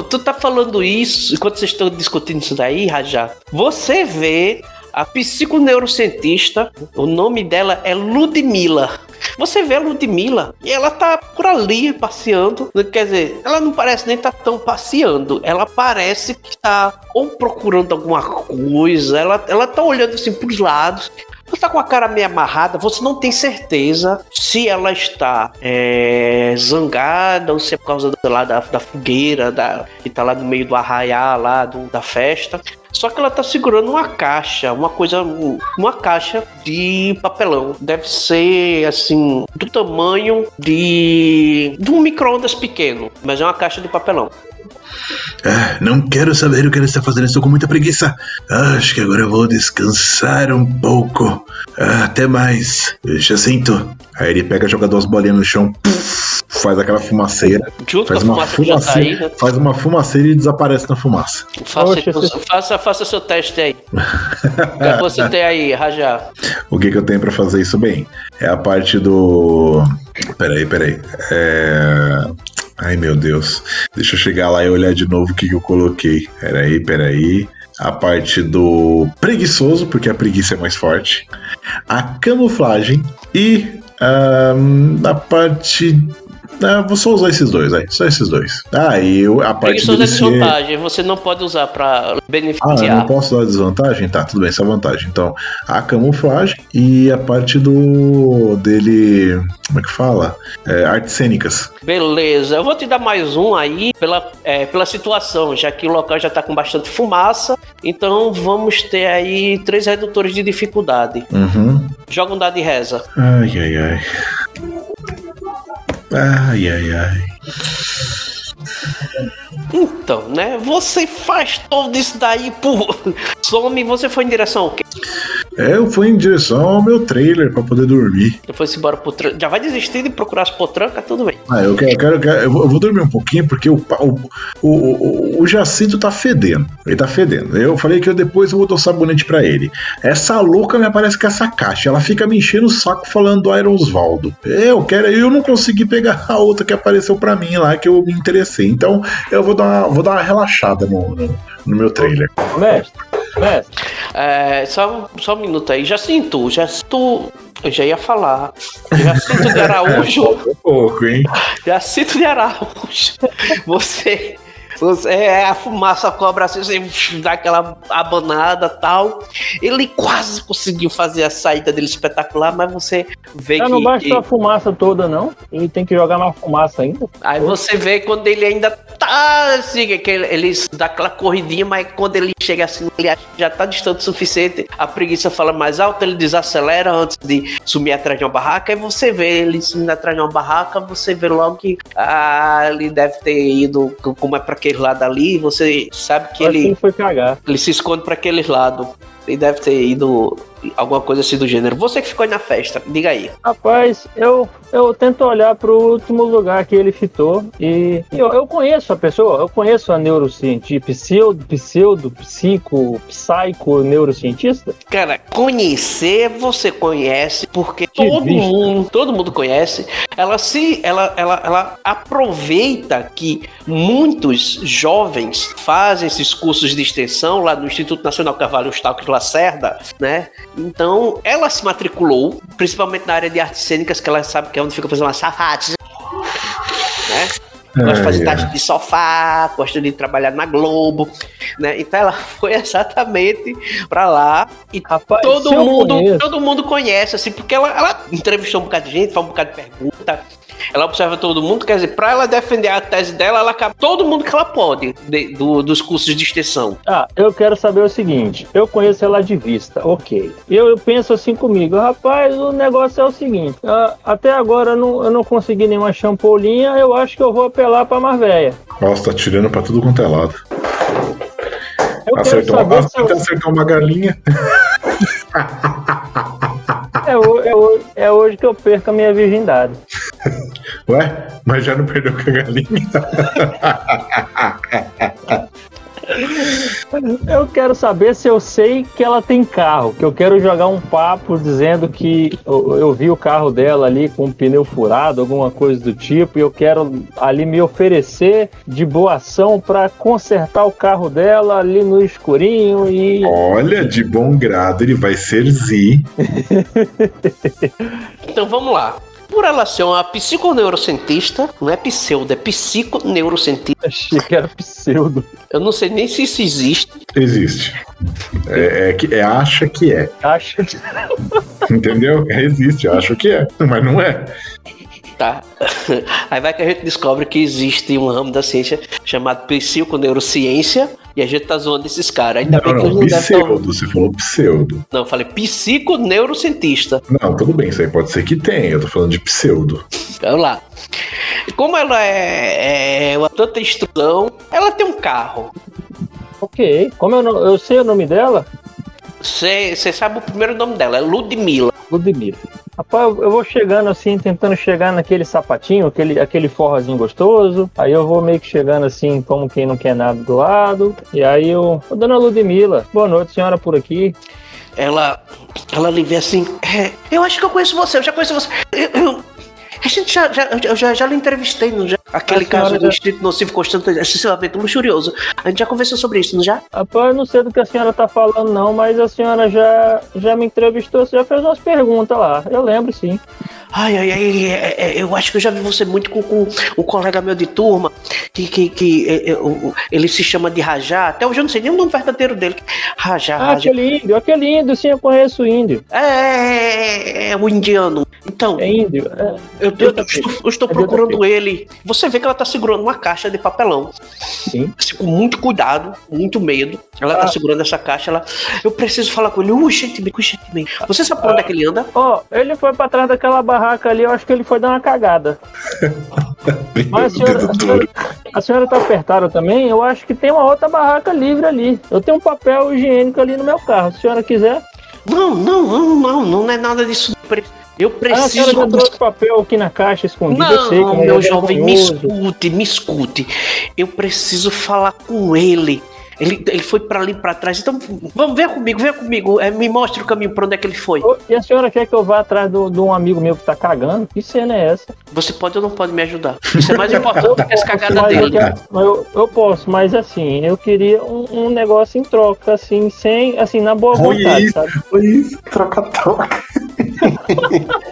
Speaker 3: Tu tá falando isso, enquanto vocês estão discutindo isso daí, Rajá, você vê a psiconeurocientista, o nome dela é Ludmilla. Você vê a Ludmilla e ela tá por ali passeando. Quer dizer, ela não parece nem tá tão passeando. Ela parece que tá ou procurando alguma coisa. Ela, ela tá olhando assim pros lados. Ela tá com a cara meio amarrada, você não tem certeza se ela está é, zangada ou se é por causa lá da, da fogueira, da, que tá lá no meio do arraial lá do- da festa. Só que ela tá segurando uma caixa, uma coisa, uma caixa de papelão. Deve ser assim, do tamanho de, de um micro-ondas pequeno, mas é uma caixa de papelão.
Speaker 1: Ah, não quero saber o que ele está fazendo, estou com muita preguiça. Ah, acho que agora eu vou descansar um pouco. Ah, até mais. Já sinto. Aí ele pega, joga duas bolinhas no chão, puf, faz aquela fumaceira,
Speaker 3: Junto
Speaker 1: faz
Speaker 3: com a
Speaker 1: uma
Speaker 3: fumaça que já tá aí,
Speaker 1: fumaceira,
Speaker 3: né?
Speaker 1: faz uma fumaceira e desaparece na fumaça.
Speaker 3: Faça,
Speaker 2: Oxe,
Speaker 3: faça, faça seu teste aí. O que é você tem aí, Rajá?
Speaker 1: O que, que eu tenho pra fazer isso bem? É a parte do. Peraí, peraí. É. Ai meu Deus. Deixa eu chegar lá e olhar de novo o que, que eu coloquei. Peraí, peraí. A parte do preguiçoso, porque a preguiça é mais forte. A camuflagem e ahn, a parte. Ah, vou só usar esses dois, aí. Só esses dois. Ah, e eu- a parte
Speaker 3: Preguiçoso é desvantagem, você não pode usar pra
Speaker 1: ah, eu
Speaker 3: beneficiar.
Speaker 1: não posso dar desvantagem? Tá, tudo bem, só vantagem. Então, a camuflagem e a parte do. dele. Como é que fala? É, artes cênicas.
Speaker 3: Beleza, eu vou te dar mais um aí pela, é, pela situação, já que o local já tá com bastante fumaça. Então vamos ter aí três redutores de dificuldade.
Speaker 1: Uhum.
Speaker 3: Joga um dado de reza.
Speaker 1: Ai, ai, ai. Ai, ai, ai.
Speaker 3: Então, né? Você faz todo isso daí por. Some, você foi em direção ao quê?
Speaker 1: É, eu fui em direção ao meu trailer pra poder dormir.
Speaker 3: Depois se embora pro tran- Já vai desistir de procurar as potrancas, tudo bem.
Speaker 1: Ah, eu quero, eu quero, eu quero- eu vou, eu dormir um pouquinho porque o, o, o, o, o Jacinto tá fedendo. Ele tá fedendo. Eu falei que eu depois eu vou dar sabonete pra ele. Essa louca me aparece com essa caixa. Ela fica me enchendo o saco falando do Iron Osvaldo. Eu quero, eu não consegui pegar a outra que apareceu pra mim lá que eu me interessei. Então eu vou dar uma, vou dar uma relaxada no, no, no meu trailer.
Speaker 2: Mestre, mestre,
Speaker 3: É, só, só um minuto aí. Já sinto, já sinto. Eu já ia falar. Já sinto de Araújo.
Speaker 1: Um pouco, hein?
Speaker 3: Já sinto de Araújo. Você. É a fumaça cobra assim, você dá aquela abanada tal. Ele quase conseguiu fazer a saída dele espetacular, mas você vê
Speaker 2: já
Speaker 3: que.
Speaker 2: não basta
Speaker 3: que-
Speaker 2: a fumaça toda, não? Ele tem que jogar mais fumaça ainda?
Speaker 3: Aí você vê quando ele ainda tá assim, que ele, ele dá aquela corridinha, mas quando ele chega assim, ele acha que já tá distante o suficiente, a preguiça fala mais alto, ele desacelera antes de sumir atrás de uma barraca, aí você vê ele sumindo atrás de uma barraca, você vê logo que ah, ele deve ter ido, como é pra aquele lado ali, você sabe que
Speaker 2: Acho que
Speaker 3: ele,
Speaker 2: ele foi cagar.
Speaker 3: ele se esconde pra aquele lado. Ele deve ter ido alguma coisa assim do gênero. Você que ficou aí na festa, diga aí.
Speaker 2: Rapaz, eu, eu tento olhar pro último lugar que ele citou e eu, eu conheço a pessoa, eu conheço a neurocientista, pseudo, pseudo, psico, psycho neurocientista.
Speaker 3: Cara, conhecer você conhece, porque
Speaker 2: De
Speaker 3: todo mundo, todo mundo conhece. Ela se, ela, ela, ela aproveita que muitos jovens fazem esses cursos de extensão lá no Instituto Nacional Carvalho Stalker Lacerda, né? Então, ela se matriculou, principalmente na área de artes cênicas, que ela sabe que é onde fica fazendo uma safate, né? Gosta de fazer
Speaker 1: ai.
Speaker 3: teste de sofá, gosta de trabalhar na Globo, né? Então ela foi exatamente pra lá e
Speaker 2: Rapaz,
Speaker 3: todo mundo, todo mundo conhece, assim, porque ela, ela entrevistou um bocado de gente, faz um bocado de pergunta, ela observa todo mundo, quer dizer, pra ela defender a tese dela, ela acaba todo mundo que ela pode de- do- dos cursos de extensão.
Speaker 2: Ah, eu quero saber o seguinte: eu conheço ela de vista, ok. Eu, eu penso assim comigo, rapaz, o negócio é o seguinte: ah, até agora eu não, eu não consegui nenhuma champolinha, eu acho que eu vou apelar pra mais velha.
Speaker 1: Nossa, tá tirando pra tudo quanto é lado.
Speaker 2: Eu quero
Speaker 1: Acertou,
Speaker 2: saber
Speaker 1: uma,
Speaker 2: eu,
Speaker 1: acertou uma galinha.
Speaker 2: é, ho- é é hoje que eu perco a minha virgindade.
Speaker 1: Ué, mas já não perdeu com a galinha?
Speaker 2: Eu quero saber se eu sei que ela tem carro, que eu quero jogar um papo dizendo que eu, eu vi o carro dela ali com o pneu furado, alguma coisa do tipo, e eu quero ali me oferecer de boa ação para consertar o carro dela ali no escurinho e
Speaker 1: Olha, de bom grado, ele vai ser Z.
Speaker 3: Então vamos lá. Por ela ser uma psiconeurocientista, não é pseudo, é psiconeurocientista.
Speaker 2: achei que era pseudo.
Speaker 3: Eu não sei nem se isso existe.
Speaker 1: Existe. É, é que é, acha que é.
Speaker 2: Acho que
Speaker 1: Entendeu? É, existe, acho que é. Mas não é.
Speaker 3: Tá? Aí vai que a gente descobre que existe um ramo da ciência chamado psiconeurociência e a gente tá zoando esses caras. Ainda bem
Speaker 1: Não,
Speaker 3: que eles
Speaker 1: não,
Speaker 3: não devem tão-
Speaker 1: pseudo. Você falou pseudo.
Speaker 3: Não, eu falei psiconeurocientista.
Speaker 1: Não, tudo bem, isso aí pode ser que tenha. Eu tô falando de pseudo.
Speaker 3: Vamos lá. Como ela é, é uma tanta instrução, ela tem um carro.
Speaker 2: ok. Como eu, não, eu sei o nome dela?
Speaker 3: Você sabe o primeiro nome dela, é Ludmilla.
Speaker 2: Ludmilla. Rapaz, eu vou chegando assim, tentando chegar naquele sapatinho, aquele, aquele forrozinho gostoso. Aí eu vou meio que chegando assim, como quem não quer nada do lado. E aí eu, ô, dona Ludmilla, boa noite, senhora por aqui.
Speaker 3: Ela, ela lhe vê assim, é, eu acho que eu conheço você, eu já conheço você. Eu, eu- a gente já, já, eu já, já lhe entrevistei? Aquele caso do instinto nocivo constante, excessivamente luxurioso. A gente já conversou sobre isso, não já?
Speaker 2: Rapaz, eu não sei do que a senhora tá falando não, mas a senhora já, já me entrevistou, você já fez umas perguntas lá. Eu lembro sim.
Speaker 3: Ai, ai, ai, é, é, eu acho que eu já vi você muito com, com um colega meu de turma, que, que, que é, é, o- o- ele se chama de Rajá, até hoje eu não sei nem o nome verdadeiro dele. Rajá,
Speaker 2: Ah,
Speaker 3: Rajá.
Speaker 2: aquele índio, aquele índio, sim, eu conheço o índio.
Speaker 3: É, é, é o indiano. Então,
Speaker 2: É índio. é.
Speaker 3: eu, eu- eu estou, eu estou
Speaker 2: É
Speaker 3: procurando ele. Você vê que ela tá segurando uma caixa de papelão.
Speaker 2: Sim.
Speaker 3: Assim, com muito cuidado, muito medo. Ela
Speaker 2: Ah.
Speaker 3: tá segurando essa caixa, ela. Eu preciso falar com ele urgentemente, urgentemente. Você sabe pra onde é que ele anda?
Speaker 2: Ó, ele foi pra trás daquela barraca ali, eu acho que ele foi dar uma cagada. Mas a senhora, a senhora, a senhora tá apertada também? Eu acho que tem uma outra barraca livre ali. Eu tenho um papel higiênico ali no meu carro. Se a senhora quiser,
Speaker 3: Não, não, não, não, não é nada disso. Eu
Speaker 2: Ah,
Speaker 3: preciso.
Speaker 2: já trouxe papel aqui na caixa escondido, eu sei
Speaker 3: Não,
Speaker 2: como é
Speaker 3: meu jovem, me escute, me escute. Eu preciso falar com ele. Ele, ele foi pra ali pra trás. Então, vamos ver comigo, vem comigo. É, me mostre o caminho pra onde é que ele foi.
Speaker 2: E a senhora quer que eu vá atrás do- de um amigo meu que tá cagando? Que cena é essa?
Speaker 3: Você pode ou não pode me ajudar? Isso é mais importante do que essa cagada
Speaker 2: Mas eu,
Speaker 3: dele.
Speaker 2: mas eu, eu posso, mas assim, eu queria um, um negócio em troca, assim, sem, assim, na boa
Speaker 1: Foi
Speaker 2: vontade,
Speaker 1: isso.
Speaker 2: sabe?
Speaker 1: Foi isso, troca-troca.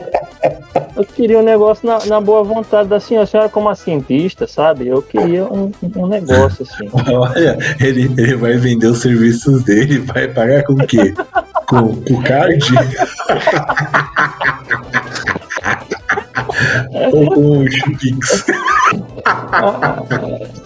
Speaker 2: Eu queria um negócio na, na boa vontade da senhora, a senhora como a cientista, sabe? Eu queria um, um negócio, assim.
Speaker 1: Olha, ele, ele vai vender os serviços dele, vai pagar com o quê? Com, o card? Ou com o Pix?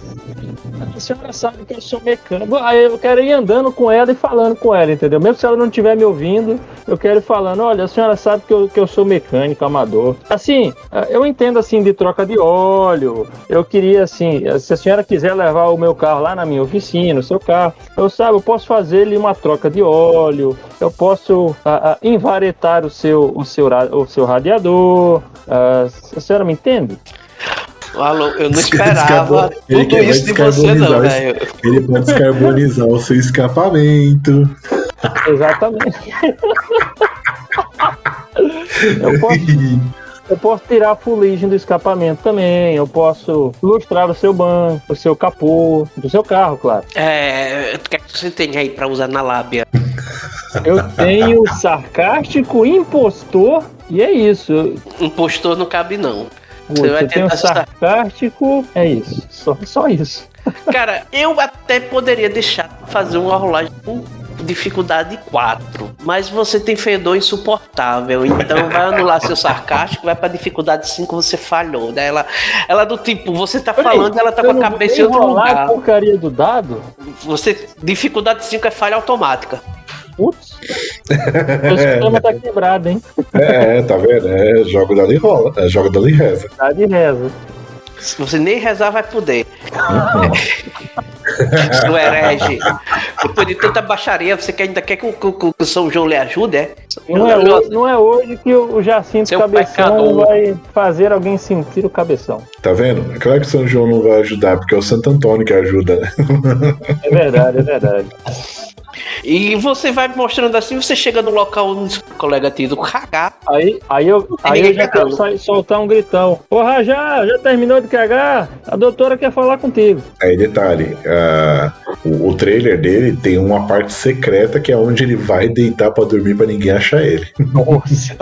Speaker 2: A senhora sabe que eu sou mecânico. Aí eu quero ir andando com ela e falando com ela, entendeu? Mesmo se ela não estiver me ouvindo, eu quero ir falando, olha, a senhora sabe que eu, que eu sou mecânico, amador. Assim, eu entendo assim de troca de óleo. Eu queria assim, se a senhora quiser levar o meu carro lá na minha oficina, o seu carro, eu sabe, eu posso fazer-lhe uma troca de óleo, eu posso ah, ah, envaretar o seu, o seu, o seu radiador. Ah, a senhora me entende?
Speaker 3: Alô, eu não esperava
Speaker 1: ele
Speaker 3: tudo
Speaker 1: quer
Speaker 3: isso de você,
Speaker 1: descarbonizar
Speaker 3: não, velho.
Speaker 1: Ele pode descarbonizar o seu escapamento.
Speaker 2: Exatamente. eu posso Eu posso tirar a fuligem do escapamento também. Eu posso lustrar o seu banco, o seu capô, do seu carro, claro.
Speaker 3: É, o que é que você tem aí pra usar na lábia?
Speaker 2: Eu tenho sarcástico, impostor e é isso.
Speaker 3: Impostor não cabe, não.
Speaker 2: Você
Speaker 3: vai tentar
Speaker 2: sarcástico, é isso. Só, só isso.
Speaker 3: Cara, eu até poderia deixar de fazer uma rolagem com dificuldade 4, mas você tem fedor insuportável, então vai anular seu sarcástico, vai pra dificuldade 5, você falhou. Daí ela, ela do tipo, você tá falando, ela tá com a cabeça em outro lugar.
Speaker 2: a porcaria do dado?
Speaker 3: Você, dificuldade 5 é falha automática.
Speaker 2: Putz. o sistema tá quebrado, hein?
Speaker 1: É, tá vendo? É, joga dali e rola. É, joga dali e reza.
Speaker 2: Tá de reza.
Speaker 3: Se você nem rezar, vai poder. Seu herege. Depois de tanta baixaria, você quer, ainda quer que o, que São João lhe ajude, é?
Speaker 2: Não é,
Speaker 3: João-
Speaker 2: hoje, não é hoje que o Jacinto
Speaker 3: Seu
Speaker 2: Cabeção
Speaker 3: pecador.
Speaker 2: vai fazer alguém sentir o cabeção.
Speaker 1: Tá vendo? É claro que São João não vai ajudar, porque é o Santo Antônio que ajuda, né?
Speaker 2: É verdade, é verdade.
Speaker 3: E você vai mostrando assim, você chega no local onde o colega tido cagar.
Speaker 2: Aí, aí eu, aí eu já quero sair- soltar um gritão. Porra, já, já terminou de cagar? A doutora quer falar contigo.
Speaker 1: Aí, detalhe: ah, o, o trailer dele tem uma parte secreta que é onde ele vai deitar pra dormir pra ninguém achar ele.
Speaker 2: Nossa,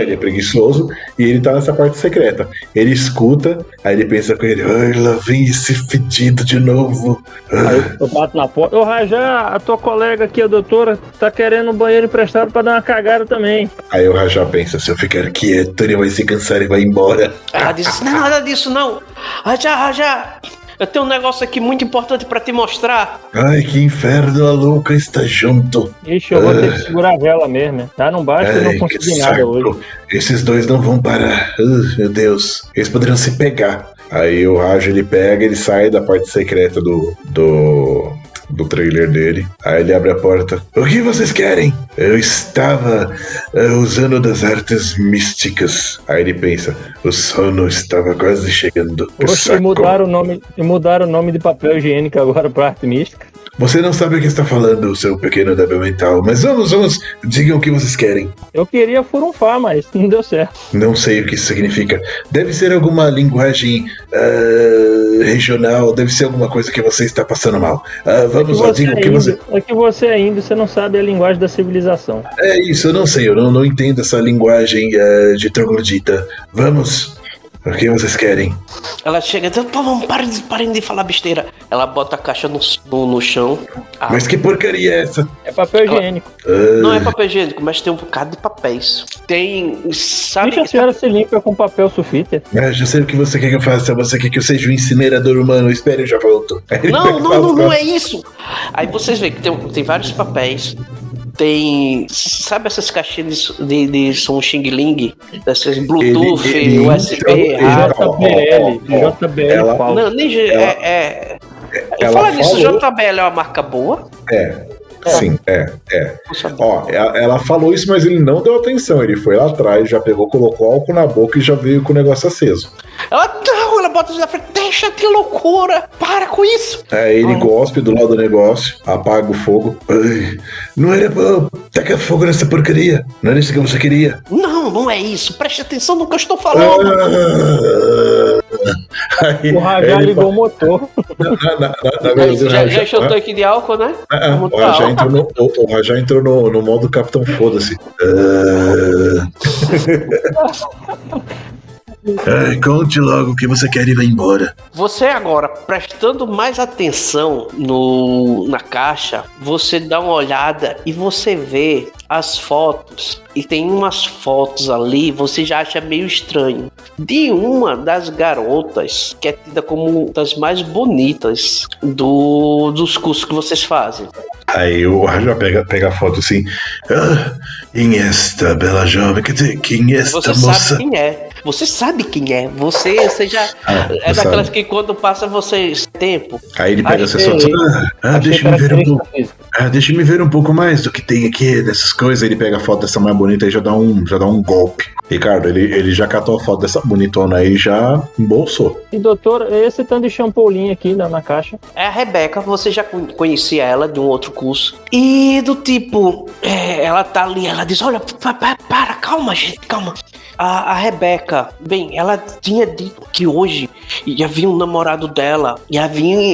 Speaker 1: ele é preguiçoso e ele tá nessa parte secreta. Ele escuta, aí ele pensa com ele: ai, lá vem esse fedido de novo.
Speaker 2: Aí eu bato na porta. Ô, Rajá, a tua colega aqui, a doutora, tá querendo um banheiro emprestado pra dar uma cagada também.
Speaker 1: Aí o Rajá pensa: se eu ficar quieto, ele vai se cansar e vai embora.
Speaker 3: Ela disse: Não é nada disso, não. Rajá, Rajá, eu tenho um negócio aqui muito importante pra te mostrar.
Speaker 1: Ai, que inferno, a louca está junto.
Speaker 2: Ixi, eu vou ter que segurar a vela mesmo, né? Tá? Não basta, eu
Speaker 1: Ai,
Speaker 2: não
Speaker 1: que
Speaker 2: consegui nada
Speaker 1: saco.
Speaker 2: hoje.
Speaker 1: Esses dois não vão parar. Uh, meu Deus. Eles poderiam se pegar. Aí o Rajo ele pega, ele sai da parte secreta do, do, do trailer dele. Aí ele abre a porta. O que vocês querem? Eu estava eh, usando das artes místicas. Aí ele pensa: o sono estava quase chegando.
Speaker 2: Oxe, e mudaram o nome, e mudaram o nome de papel higiênico agora pra arte mística.
Speaker 1: Você não sabe o que está falando, seu pequeno débil mental. Mas vamos, vamos. Digam o que vocês querem.
Speaker 2: Eu queria furunfar, mas não deu certo.
Speaker 1: Não sei o que isso significa. Deve ser alguma linguagem ah, regional, deve ser alguma coisa que você está passando mal. Ah, vamos lá,
Speaker 2: é, que
Speaker 1: digam o
Speaker 2: você
Speaker 1: que
Speaker 2: é
Speaker 1: você.
Speaker 2: índio, é que você é índio, você não sabe a linguagem da civilização.
Speaker 1: É isso, eu não sei, eu não, não entendo essa linguagem ah, de troglodita. Vamos. O que vocês querem?
Speaker 3: Ela chega e diz: Pô, vamos, parem, de- parem de falar besteira. Ela bota a caixa no, no, no chão. Ah,
Speaker 1: Mas que porcaria é essa?
Speaker 2: É papel higiênico.
Speaker 1: Ah,
Speaker 3: Não é papel higiênico, mas tem um bocado de papéis. Tem. Sabe.
Speaker 2: Deixa a senhora se limpa com papel sulfite.
Speaker 1: ah, já sei o que você quer que eu faça. Você quer que eu seja um incinerador humano? Espere, eu já volto. Aí
Speaker 3: Não, não, não, não é isso. Aí vocês veem que tem, tem vários papéis. Tem. Sabe essas caixinhas de, de som Xing Ling? Dessas Bluetooth,
Speaker 1: Ele- ele-
Speaker 3: USB,
Speaker 1: ele-
Speaker 2: JBL. JBL
Speaker 1: Ela-.
Speaker 3: Não, nem.
Speaker 1: Ela-
Speaker 3: é, é... Eu
Speaker 1: ela
Speaker 3: falar nisso, JBL é uma marca boa.
Speaker 1: É. Sim, é, é. Ó, ela falou isso, mas ele não deu atenção. Ele foi lá atrás, já pegou, colocou álcool na boca e já veio com o negócio aceso.
Speaker 3: Ela não, ela bota na frente, deixa de loucura, para com isso.
Speaker 1: Aí ele gospe do lado do negócio, apaga o fogo. Ai, não era pra tacar fogo nessa porcaria. Não era isso que você queria.
Speaker 3: Não, não é isso, preste atenção no que eu estou falando.
Speaker 1: Ah, Aí,
Speaker 2: O Rajá
Speaker 1: ele
Speaker 2: ligou o motor.
Speaker 1: Na, na, na, na o
Speaker 3: já, já encheu o tanque de álcool, né?
Speaker 1: Ah, ah,
Speaker 3: álcool.
Speaker 1: Entrou, no, o, Rajá entrou no, no modo Capitão Foda-se. Ah. Ai, conte logo o que você quer e vai embora.
Speaker 3: Você agora, prestando mais atenção no, na caixa, você dá uma olhada e você vê as fotos. E tem umas fotos ali, você já acha meio estranho. De uma das garotas, que é tida como das mais bonitas do, dos cursos que vocês fazem.
Speaker 1: Aí o Rajá pega, pega a foto assim. Ah, quem é esta bela jovem? Quer dizer, quem é esta
Speaker 3: Você
Speaker 1: moça?
Speaker 3: sabe quem é. Você sabe quem é. Você, você já.
Speaker 1: Ah,
Speaker 3: é
Speaker 1: você
Speaker 3: daquelas
Speaker 1: sabe.
Speaker 3: que quando passa você tempo.
Speaker 1: Aí ele pega essa
Speaker 2: Achei.
Speaker 1: foto. Ah, ah,
Speaker 2: Achei
Speaker 1: deixa eu ver um pouco. Ah, deixa eu ver um pouco mais do que tem aqui, dessas coisas. Ele pega a foto dessa mais bonita e já dá um, já dá um golpe. Ricardo, ele, ele já catou a foto dessa bonitona aí e já embolsou.
Speaker 2: E doutor, esse tanto de champolim aqui na, na caixa.
Speaker 3: É a Rebeca, você já con- conhecia ela de um outro curso. E do tipo, é, ela tá ali, ela diz: Olha, pa- pa- para, calma, gente, calma. A, a Rebeca, bem, ela tinha dito que hoje ia vir um namorado dela, e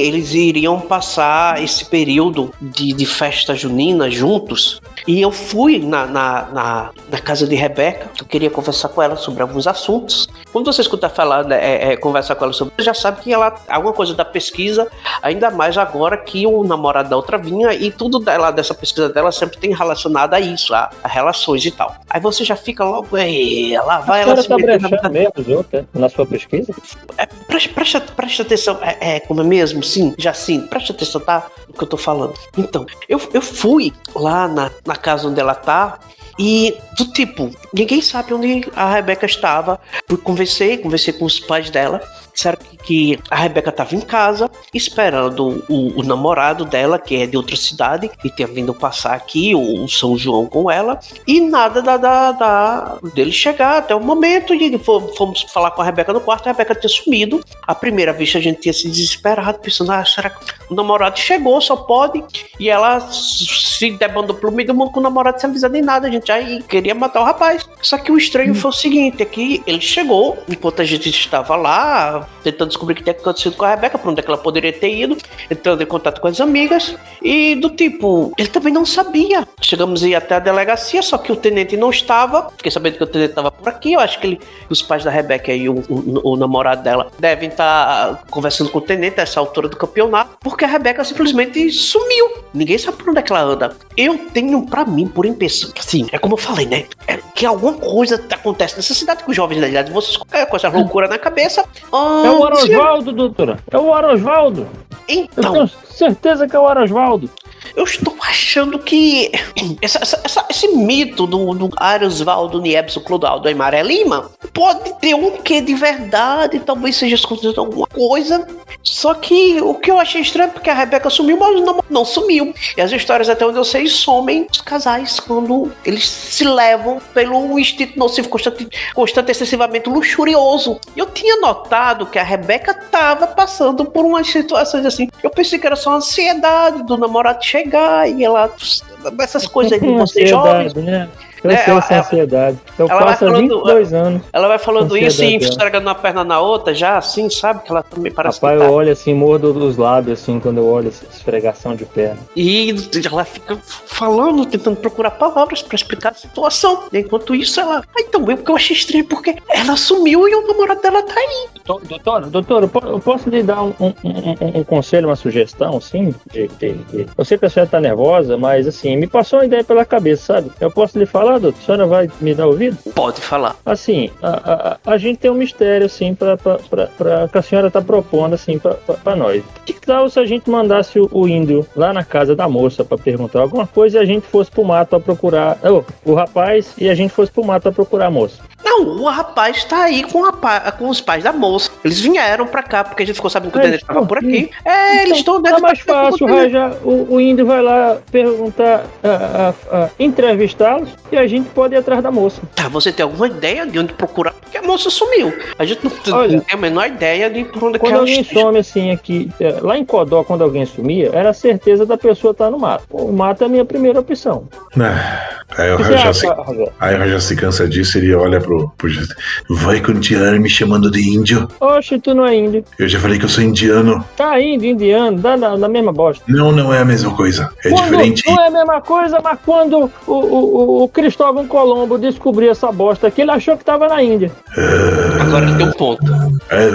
Speaker 3: eles iriam passar esse período de, de festa junina juntos. E eu fui na, na, na, na casa de Rebeca, eu queria conversar com ela sobre alguns assuntos. Quando você escuta falar, né, é, é, conversar com ela sobre, você já sabe que ela alguma coisa da pesquisa, ainda mais agora que o namorado da outra vinha e tudo dela dessa pesquisa dela sempre tem relacionado a isso, a, a relações e tal. Aí você já fica logo, "Ei, lá vai ela se
Speaker 2: tá
Speaker 3: meter na
Speaker 2: mesmo, na sua pesquisa?
Speaker 3: é, preste, preste, preste atenção, é, é como é mesmo? Sim, já sim, preste atenção, tá? No que eu tô falando. Então, eu, eu fui lá na, na casa onde ela tá. E do tipo, ninguém sabe onde a Rebeca estava. Fui conversei, conversei com os pais dela. Disseram que, que a Rebeca estava em casa, esperando o, o namorado dela, que é de outra cidade, e tinha vindo passar aqui o, o São João com ela. E nada da, da, da- dele chegar até o momento. E fo- fomos falar com a Rebeca no quarto, a Rebeca tinha sumido. À primeira vista a gente tinha se desesperado, pensando, ah, será que o namorado chegou, só pode? E ela se debandou pelo meio do mundo com o namorado sem avisar nem nada, a gente já queria matar o rapaz. Só que o estranho foi o seguinte, é que ele chegou, enquanto a gente estava lá, tentando descobrir o que tinha acontecido com a Rebeca, pra onde é que ela poderia ter ido, entrando em contato com as amigas, e do tipo, ele também não sabia. Chegamos a ir até a delegacia, só que o tenente não estava, fiquei sabendo que o tenente estava por aqui, eu acho que ele, os pais da Rebeca e o, o- o namorado dela devem estar conversando com o tenente a essa altura do campeonato, porque a Rebeca simplesmente sumiu. Ninguém sabe por onde é que ela anda. Eu tenho pra mim, por impressão, assim, é como eu falei, né? É que alguma coisa acontece nessa cidade com os jovens da idade, vocês com essa loucura na cabeça.
Speaker 2: É o Arosvaldo, doutora. É o Arosvaldo. Eu
Speaker 3: Então,
Speaker 2: tenho certeza que é o Arosvaldo.
Speaker 3: Eu estou achando que essa- essa- essa- esse mito do, do Arosvaldo Niebso Clodoaldo Aymar Lima pode ter um quê de verdade, talvez seja escondido alguma coisa. Só que o que eu achei estranho é porque a Rebeca sumiu, mas não, não sumiu. E as histórias, até onde eu sei, somem os casais quando eles se levam pelo instinto nocivo constante, constante excessivamente luxurioso. Eu tinha notado que a Rebeca tava passando por umas situações assim. Eu pensei que era só ansiedade do namorado chegar e ela. Essas coisas aí de você jovem.
Speaker 2: né? Eu
Speaker 3: É,
Speaker 2: tenho essa
Speaker 3: ela-
Speaker 2: ansiedade. Eu
Speaker 3: ela vai
Speaker 2: passo há
Speaker 3: falando-
Speaker 2: 22 anos.
Speaker 3: Ela vai falando isso e
Speaker 2: Ansiedade, é.
Speaker 3: esfregando uma perna na outra, já assim, sabe? Que ela também parece
Speaker 2: Rapaz,
Speaker 3: que tá.
Speaker 2: eu olho assim, mordo dos lábios, assim, quando eu olho essa esfregação de perna.
Speaker 3: E ela fica falando, tentando procurar palavras pra explicar a situação. Enquanto isso, ela. Ah, então, eu, porque eu achei estranho, porque ela sumiu e o namorado dela tá aí.
Speaker 2: Doutor, doutor, eu posso lhe dar um, um- um- um conselho, uma sugestão, assim? De, de- de- Eu sei que a senhora tá nervosa, mas assim, me passou uma ideia pela cabeça, sabe? Eu posso lhe falar doutor? A senhora vai me dar ouvido?
Speaker 3: Pode falar.
Speaker 2: Assim, a, a, a gente tem um mistério, assim, pra, pra, pra, pra- que a senhora tá propondo, assim, pra, pra, pra nós. Que tal se a gente mandasse o, o índio lá na casa da moça pra perguntar alguma coisa e a gente fosse pro mato pra procurar. ô, o rapaz e a gente fosse pro mato pra procurar a moça?
Speaker 3: Não, o rapaz tá aí com, a com os pais da moça. Eles vieram pra cá porque a gente ficou sabendo que o Dendê tava por
Speaker 2: aqui?
Speaker 3: É, eles estão
Speaker 2: Tá mais fácil, Raja. O, o índio vai lá perguntar, ah, ah, ah, entrevistá-los e a gente pode ir atrás da moça.
Speaker 3: Tá, você tem alguma ideia de onde procurar? Porque a moça sumiu. A gente não,
Speaker 2: Olha,
Speaker 3: não tem a menor ideia de por onde que
Speaker 2: Quando alguém
Speaker 3: esteja.
Speaker 2: some assim aqui, é, lá em Codó, quando alguém sumia, era a certeza da pessoa estar no mato. O mato é a minha primeira opção.
Speaker 1: Ah, Aí o
Speaker 2: O você
Speaker 1: Raja se, aí o Raja se cansa disso ele olha pro, pro. Vai continuar me chamando de índio?
Speaker 2: Oxe, tu não é índio.
Speaker 1: Eu já falei que eu sou indiano.
Speaker 2: Tá índio, indiano, dá na, na mesma bosta.
Speaker 1: Não, não é a mesma coisa. É
Speaker 2: Quando-
Speaker 1: diferente.
Speaker 2: Não é a mesma coisa, mas quando o, o, o Cristóvão Colombo descobriu essa bosta aqui, ele achou que tava na Índia.
Speaker 3: Agora ele tem um ponto.
Speaker 1: É,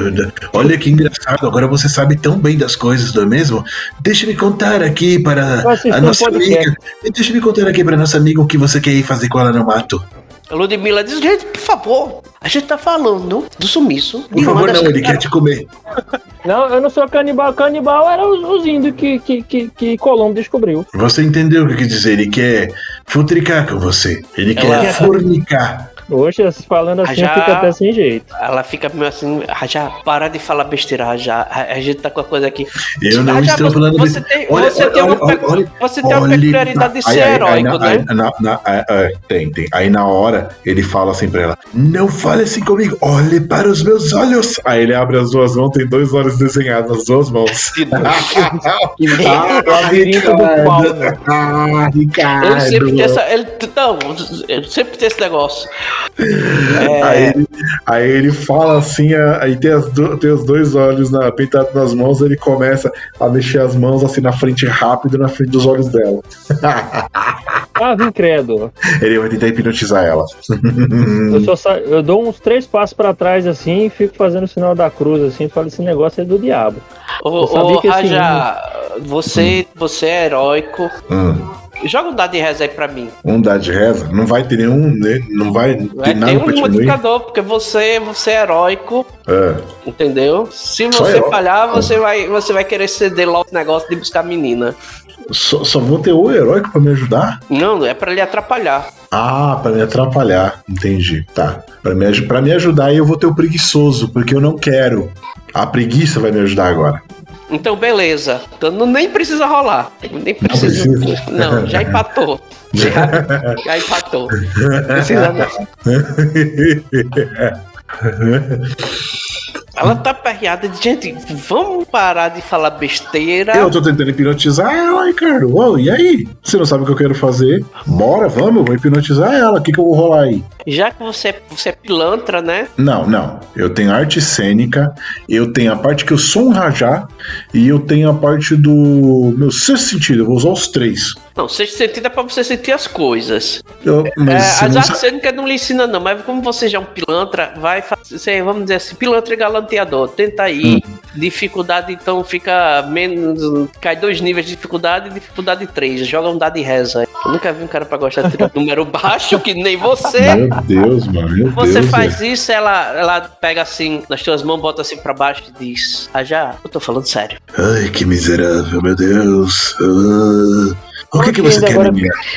Speaker 1: olha que engraçado, agora você sabe tão bem das coisas, não é mesmo? Deixa-me contar aqui para a nossa amiga. Deixa-me contar aqui para nossa amiga o que você quer ir fazer com ela no mato.
Speaker 3: A Ludmilla diz, gente, por favor, a gente tá falando do sumiço.
Speaker 1: Por favor, não, ele quer te comer.
Speaker 2: Não, eu não sou canibal. Canibal eram os, os índios que, que, que, que Colombo descobriu.
Speaker 1: Você entendeu o que quer dizer? Ele quer futricar com você. Ele quer
Speaker 3: Ela-
Speaker 1: fornicar.
Speaker 2: Hoje, falando assim,
Speaker 3: Já-
Speaker 2: fica até sem jeito.
Speaker 3: Ela fica meio assim, já para de falar besteira, já. A, gente tá com a coisa aqui.
Speaker 1: Eu não
Speaker 3: Rajá,
Speaker 1: estou falando
Speaker 3: você
Speaker 1: beste-
Speaker 3: tem-
Speaker 1: Olha,
Speaker 3: você
Speaker 1: olha,
Speaker 3: tem uma
Speaker 1: olha,
Speaker 3: pe-
Speaker 1: olha,
Speaker 3: você tem uma
Speaker 1: olha-
Speaker 3: peculiaridade de ser
Speaker 1: aí- aí
Speaker 3: heróico,
Speaker 1: na-
Speaker 3: né?
Speaker 1: aí na- na- é, é, tem, tem. Aí na hora ele fala assim pra ela: Não fale assim comigo, olhe para os meus olhos. Aí ele abre as duas mãos, tem dois olhos desenhados nas duas mãos.
Speaker 2: Que
Speaker 1: Ah,
Speaker 2: labirinto do Paulo.
Speaker 1: Ah, Ricardo.
Speaker 3: Ele sempre tem essa. Ele, não, ele sempre tem esse negócio. É,
Speaker 1: Aí, ele, aí ele fala assim, a- aí tem, as do- tem os dois olhos na, pintados nas mãos, ele começa a mexer as mãos assim na frente rápido, na frente dos olhos dela.
Speaker 2: Ah, incrédulo.
Speaker 1: Ele vai tentar hipnotizar ela.
Speaker 2: Eu, só sa... eu dou uns três passos pra trás assim e fico fazendo o sinal da cruz assim e falo: esse negócio é do diabo.
Speaker 3: Ô,
Speaker 2: Eu sabia
Speaker 3: ô
Speaker 2: que esse
Speaker 3: Raja, você, você é heróico.
Speaker 1: Hum,
Speaker 3: Joga um dado de reza aí pra mim.
Speaker 1: um dá de reza, não vai ter nenhum, né, não vai ter
Speaker 3: Vai
Speaker 1: nada
Speaker 3: ter
Speaker 1: pra
Speaker 3: um
Speaker 1: diminuir.
Speaker 3: modificador, porque você, você é heróico,
Speaker 1: É.
Speaker 3: entendeu? Se você falhar, você vai, você vai querer ceder logo o negócio de buscar a menina.
Speaker 1: Só, só vou ter o heróico pra me ajudar?
Speaker 3: Não, é pra lhe atrapalhar.
Speaker 1: Ah, pra me atrapalhar. Entendi. Tá. Pra me, pra me ajudar, eu vou ter o preguiçoso, porque eu não quero. A preguiça vai me ajudar agora.
Speaker 3: Então, beleza. Então não, nem precisa rolar. Nem precisa.
Speaker 1: precisa?
Speaker 3: Não, já empatou. Já, já empatou. Precisa não. Ela tá perreada de gente. Vamos parar de falar besteira.
Speaker 1: Eu tô tentando hipnotizar ela, Ricardo. Uou, e aí? Você não sabe o que eu quero fazer? Bora, vamos, eu vou hipnotizar ela. O que, que eu vou rolar aí?
Speaker 3: Já que você, você é pilantra, né?
Speaker 1: Não, não. Eu tenho arte cênica, eu tenho a parte que eu sou um rajá e eu tenho a parte do meu sexto sentido. Eu vou usar os três.
Speaker 3: Não, sexto sentido é pra você sentir as coisas.
Speaker 1: Eu,
Speaker 3: É,
Speaker 1: mas você
Speaker 3: as
Speaker 1: não
Speaker 3: artes cênicas não lhe ensinam, não, mas como você já é um pilantra, vai fazer, vamos dizer assim, pilantra e galanteador. Tenta aí.
Speaker 1: Hum.
Speaker 3: Dificuldade, então, fica menos. Cai dois níveis de dificuldade e dificuldade três. Joga um dado e reza. Eu nunca vi um cara pra gostar de número baixo, que nem você.
Speaker 1: Meu Deus, mano. Meu
Speaker 3: Você
Speaker 1: Deus,
Speaker 3: faz
Speaker 1: velho.
Speaker 3: isso, ela, ela pega assim, nas tuas mãos, bota assim pra baixo e diz: Ah, já, eu tô falando sério.
Speaker 1: Ai, que miserável, meu Deus. Ah, o que, que você quer,
Speaker 2: agora-?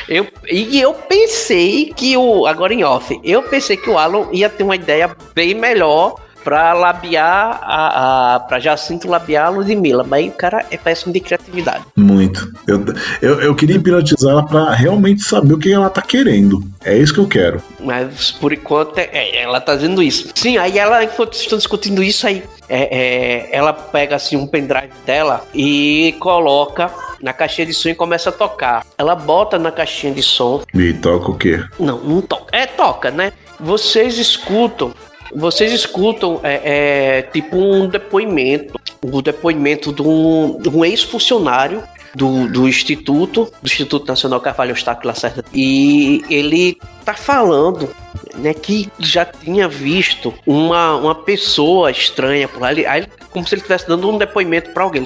Speaker 3: Eu, e eu pensei que o. Agora em off, eu pensei que o Alan ia ter uma ideia bem melhor pra labiar a. a pra Jacinto labiar a Ludmilla, mas o cara é péssimo de criatividade.
Speaker 1: Muito. Eu, eu, eu queria hipnotizar ela pra realmente saber o que ela tá querendo. É isso que eu quero.
Speaker 3: Mas por enquanto é- é, ela tá dizendo isso. Sim, aí ela, enquanto estão discutindo isso, aí é, é, ela pega assim um pendrive dela e coloca na caixinha de som e começa a tocar. Ela bota na caixinha de som.
Speaker 1: Me toca o quê?
Speaker 3: Não, não toca. É, toca, né? Vocês escutam. Vocês escutam é, é, tipo um depoimento. O depoimento de um, um ex-funcionário do, do Instituto, do Instituto Nacional Carvalho Eustáquio Lacerda. E ele tá falando né, que já tinha visto uma, uma pessoa estranha por. Ele, aí, como se ele estivesse dando um depoimento para alguém.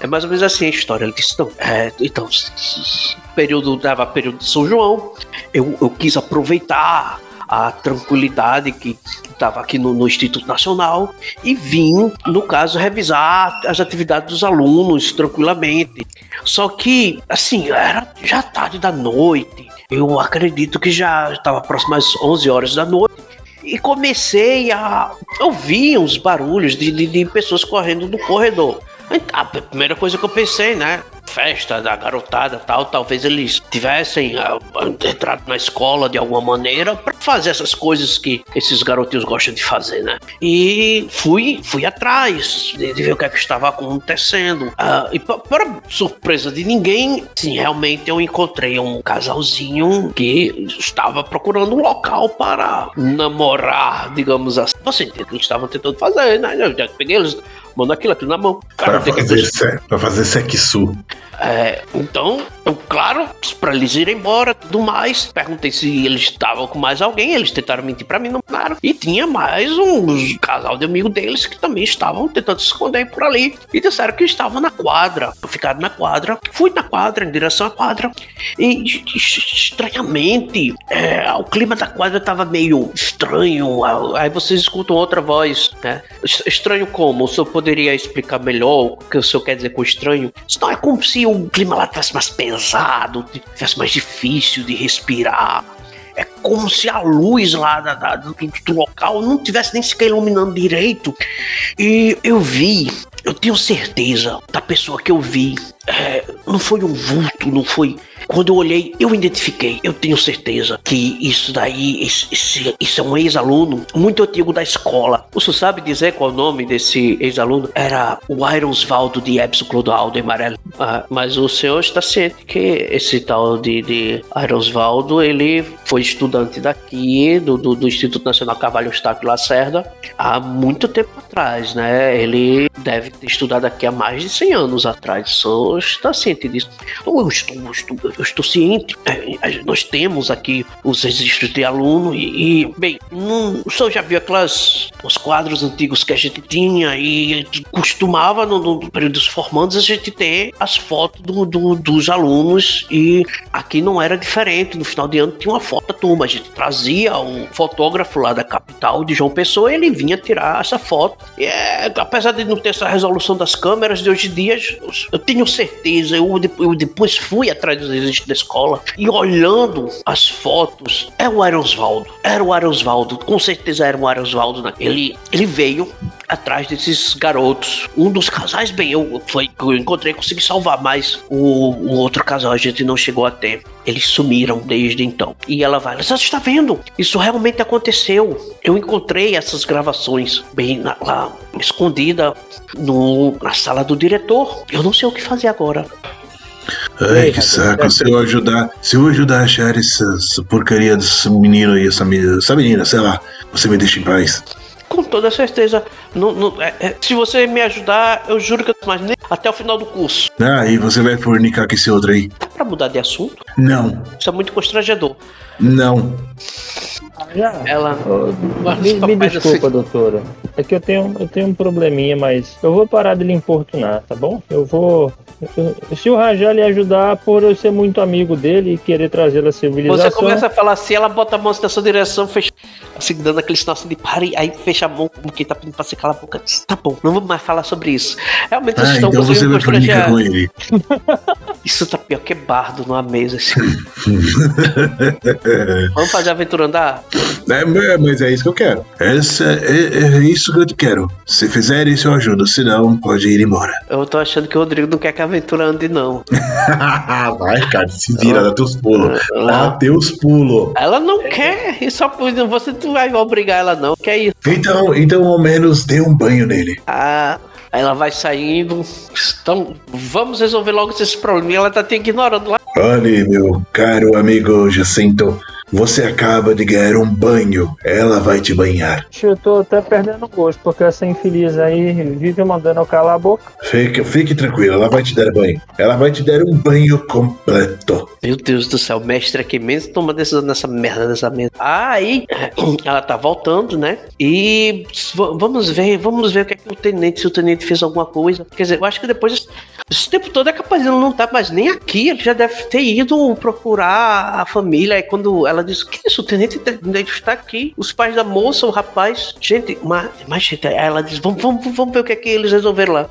Speaker 3: É mais ou menos assim a história. Ele disse: não, é, então, período, dava período de São João. Eu, eu quis aproveitar a tranquilidade que estava aqui no, no Instituto Nacional e vim, no caso, revisar as atividades dos alunos tranquilamente. Só que, assim, era já tarde da noite. Eu acredito que já estava próximo às 11 horas da noite. E comecei a ouvir uns barulhos de, de, de pessoas correndo no corredor. A primeira coisa que eu pensei, né? Festa da garotada tal, talvez eles tivessem ah, entrado na escola de alguma maneira para fazer essas coisas que esses garotinhos gostam de fazer, né? E fui, fui atrás de, de ver o que, é que estava acontecendo. Ah, e pa- para surpresa de ninguém, sim, realmente eu encontrei um casalzinho que estava procurando um local para namorar, digamos assim. Você entende que eles estavam tentando fazer, né? Eu já peguei eles, mano, aquilo, aquilo na mão. Cara,
Speaker 1: Pra fazer, se- pra fazer sexo.
Speaker 3: É, então, eu, claro, para eles irem embora tudo mais, perguntei se eles estavam com mais alguém, eles tentaram mentir para mim, não falaram. E tinha mais um casal de amigo deles que também estavam tentando se esconder por ali. E disseram que estavam na quadra, ficaram na quadra. Fui na quadra, em direção à quadra. E estranhamente, é, o clima da quadra tava meio estranho. Aí vocês escutam outra voz, né? Estranho como? O senhor poderia explicar melhor o que o senhor quer dizer com estranho? Isso não é como se o clima lá tivesse mais pesado, tivesse mais difícil de respirar. É como se a luz lá da- da- do, do local não tivesse nem sequer iluminando direito. E eu vi, eu tenho certeza da pessoa que eu vi. é, não foi um vulto, não foi. Quando eu olhei, eu identifiquei. Eu tenho certeza que isso daí, isso é um ex-aluno muito antigo da escola. Senhor sabe dizer qual é o nome desse ex-aluno? Era o Ironsvaldo de Epson Clodoaldo Amarelo. Ah, mas o senhor está ciente que esse tal de, de Ironsvaldo, ele foi estudante daqui, do, do, do Instituto Nacional Carvalho Eustáquio Lacerda, há muito tempo atrás, né? Ele deve ter estudado aqui há mais de 100 anos atrás. O senhor está ciente disso. Eu estou, eu estou, eu estou ciente. É, a- nós temos aqui os registros de aluno e, e, bem, não- o senhor já viu aquelas os quadros antigos que a gente tinha e costumava no, no período dos formandos a gente ter as fotos do- do- dos alunos e aqui não era diferente. No final de ano tinha uma foto da turma. A gente trazia o fotógrafo lá da capital de João Pessoa ele vinha tirar essa foto. E é, apesar de não ter essa resolução das câmeras de hoje em dia, eu tenho certeza. Eu, eu depois fui atrás dos da escola e olhando as fotos, é o Arosvaldo. Era o Arosvaldo. Com certeza era o Arosvaldo. Né? Ele, ele veio atrás desses garotos. Um dos casais, bem, eu foi eu encontrei, consegui salvar, mas o, o outro casal a gente não chegou a ter. Eles sumiram desde então. E ela vai, você está vendo? Isso realmente aconteceu. Eu encontrei essas gravações bem na- lá escondida no, na sala do diretor. Eu não sei o que fazer agora.
Speaker 1: Ai, que saco. Se eu ajudar, se eu ajudar a achar essa, essa porcaria desse menino aí, essa menina, essa menina, sei lá, você me deixa em paz.
Speaker 3: Com toda certeza. Não, não- é- é, se você me ajudar, eu juro que eu mais nem até o final do curso.
Speaker 1: Ah, e você vai fornicar com esse outro aí?
Speaker 3: Dá pra mudar de assunto?
Speaker 1: Não,
Speaker 3: Isso é muito constrangedor.
Speaker 1: não.
Speaker 2: Já.
Speaker 3: Ela.
Speaker 2: Me, me desculpa,
Speaker 3: do
Speaker 2: doutora. É que eu tenho, eu tenho um probleminha, mas eu vou parar de lhe importunar, tá bom? Eu vou. eu- se o Rajá lhe ajudar, por eu ser muito amigo dele e querer trazê-lo à civilização.
Speaker 3: Você começa a falar assim, ela bota a mão assim na sua direção, fecha, assim, dando aquele sinal assim de pare, aí fecha a mão como quem tá pedindo pra você calar a boca. Tá bom, não vamos mais falar sobre isso. Realmente vocês
Speaker 1: Ah,
Speaker 3: estão
Speaker 1: então você fornicar
Speaker 3: constranger.
Speaker 1: com ele.
Speaker 3: Isso tá pior que bardo numa mesa, assim. vamos fazer a aventura andar?
Speaker 1: É, mas- é isso que eu quero. Essa, é, é isso que eu quero. Se fizer isso, eu ajudo. Se não, pode ir embora.
Speaker 3: Eu tô achando que o Rodrigo não quer que a aventura ande, não.
Speaker 1: vai, cara, se vira, dá teus pulos.
Speaker 3: Ah.
Speaker 1: Dá teus pulos.
Speaker 3: Ela não quer, e só por você não vai obrigar ela, não. Que é isso?
Speaker 1: Então, então, ao menos dê um banho nele.
Speaker 3: Ah, aí ela vai saindo. Então, vamos resolver logo esse problema. E ela tá te ignorando lá.
Speaker 1: Olhe, meu caro amigo Jacinto, Você acaba de ganhar um banho. Ela vai te banhar.
Speaker 2: Eu tô até perdendo gosto, porque essa infeliz aí vive mandando eu calar a boca.
Speaker 1: Fique, fique tranquilo, ela vai te dar banho. Ela vai te dar um banho completo.
Speaker 3: Meu Deus do céu, o mestre aqui mesmo toma decisão nessa merda dessa mesa. Aí, ela tá voltando, né? E vamos ver, vamos ver o que é que o tenente, se o tenente fez alguma coisa. Quer dizer, eu acho que depois, esse tempo todo é capaz de não tá mais nem aqui, ele já deve ter ido procurar a família. Aí quando ela diz, que isso, o tenente está aqui, os pais da moça, o rapaz. Gente, mas, mas gente, aí ela diz, vamos, vamos, vamos ver o que é que eles resolveram lá.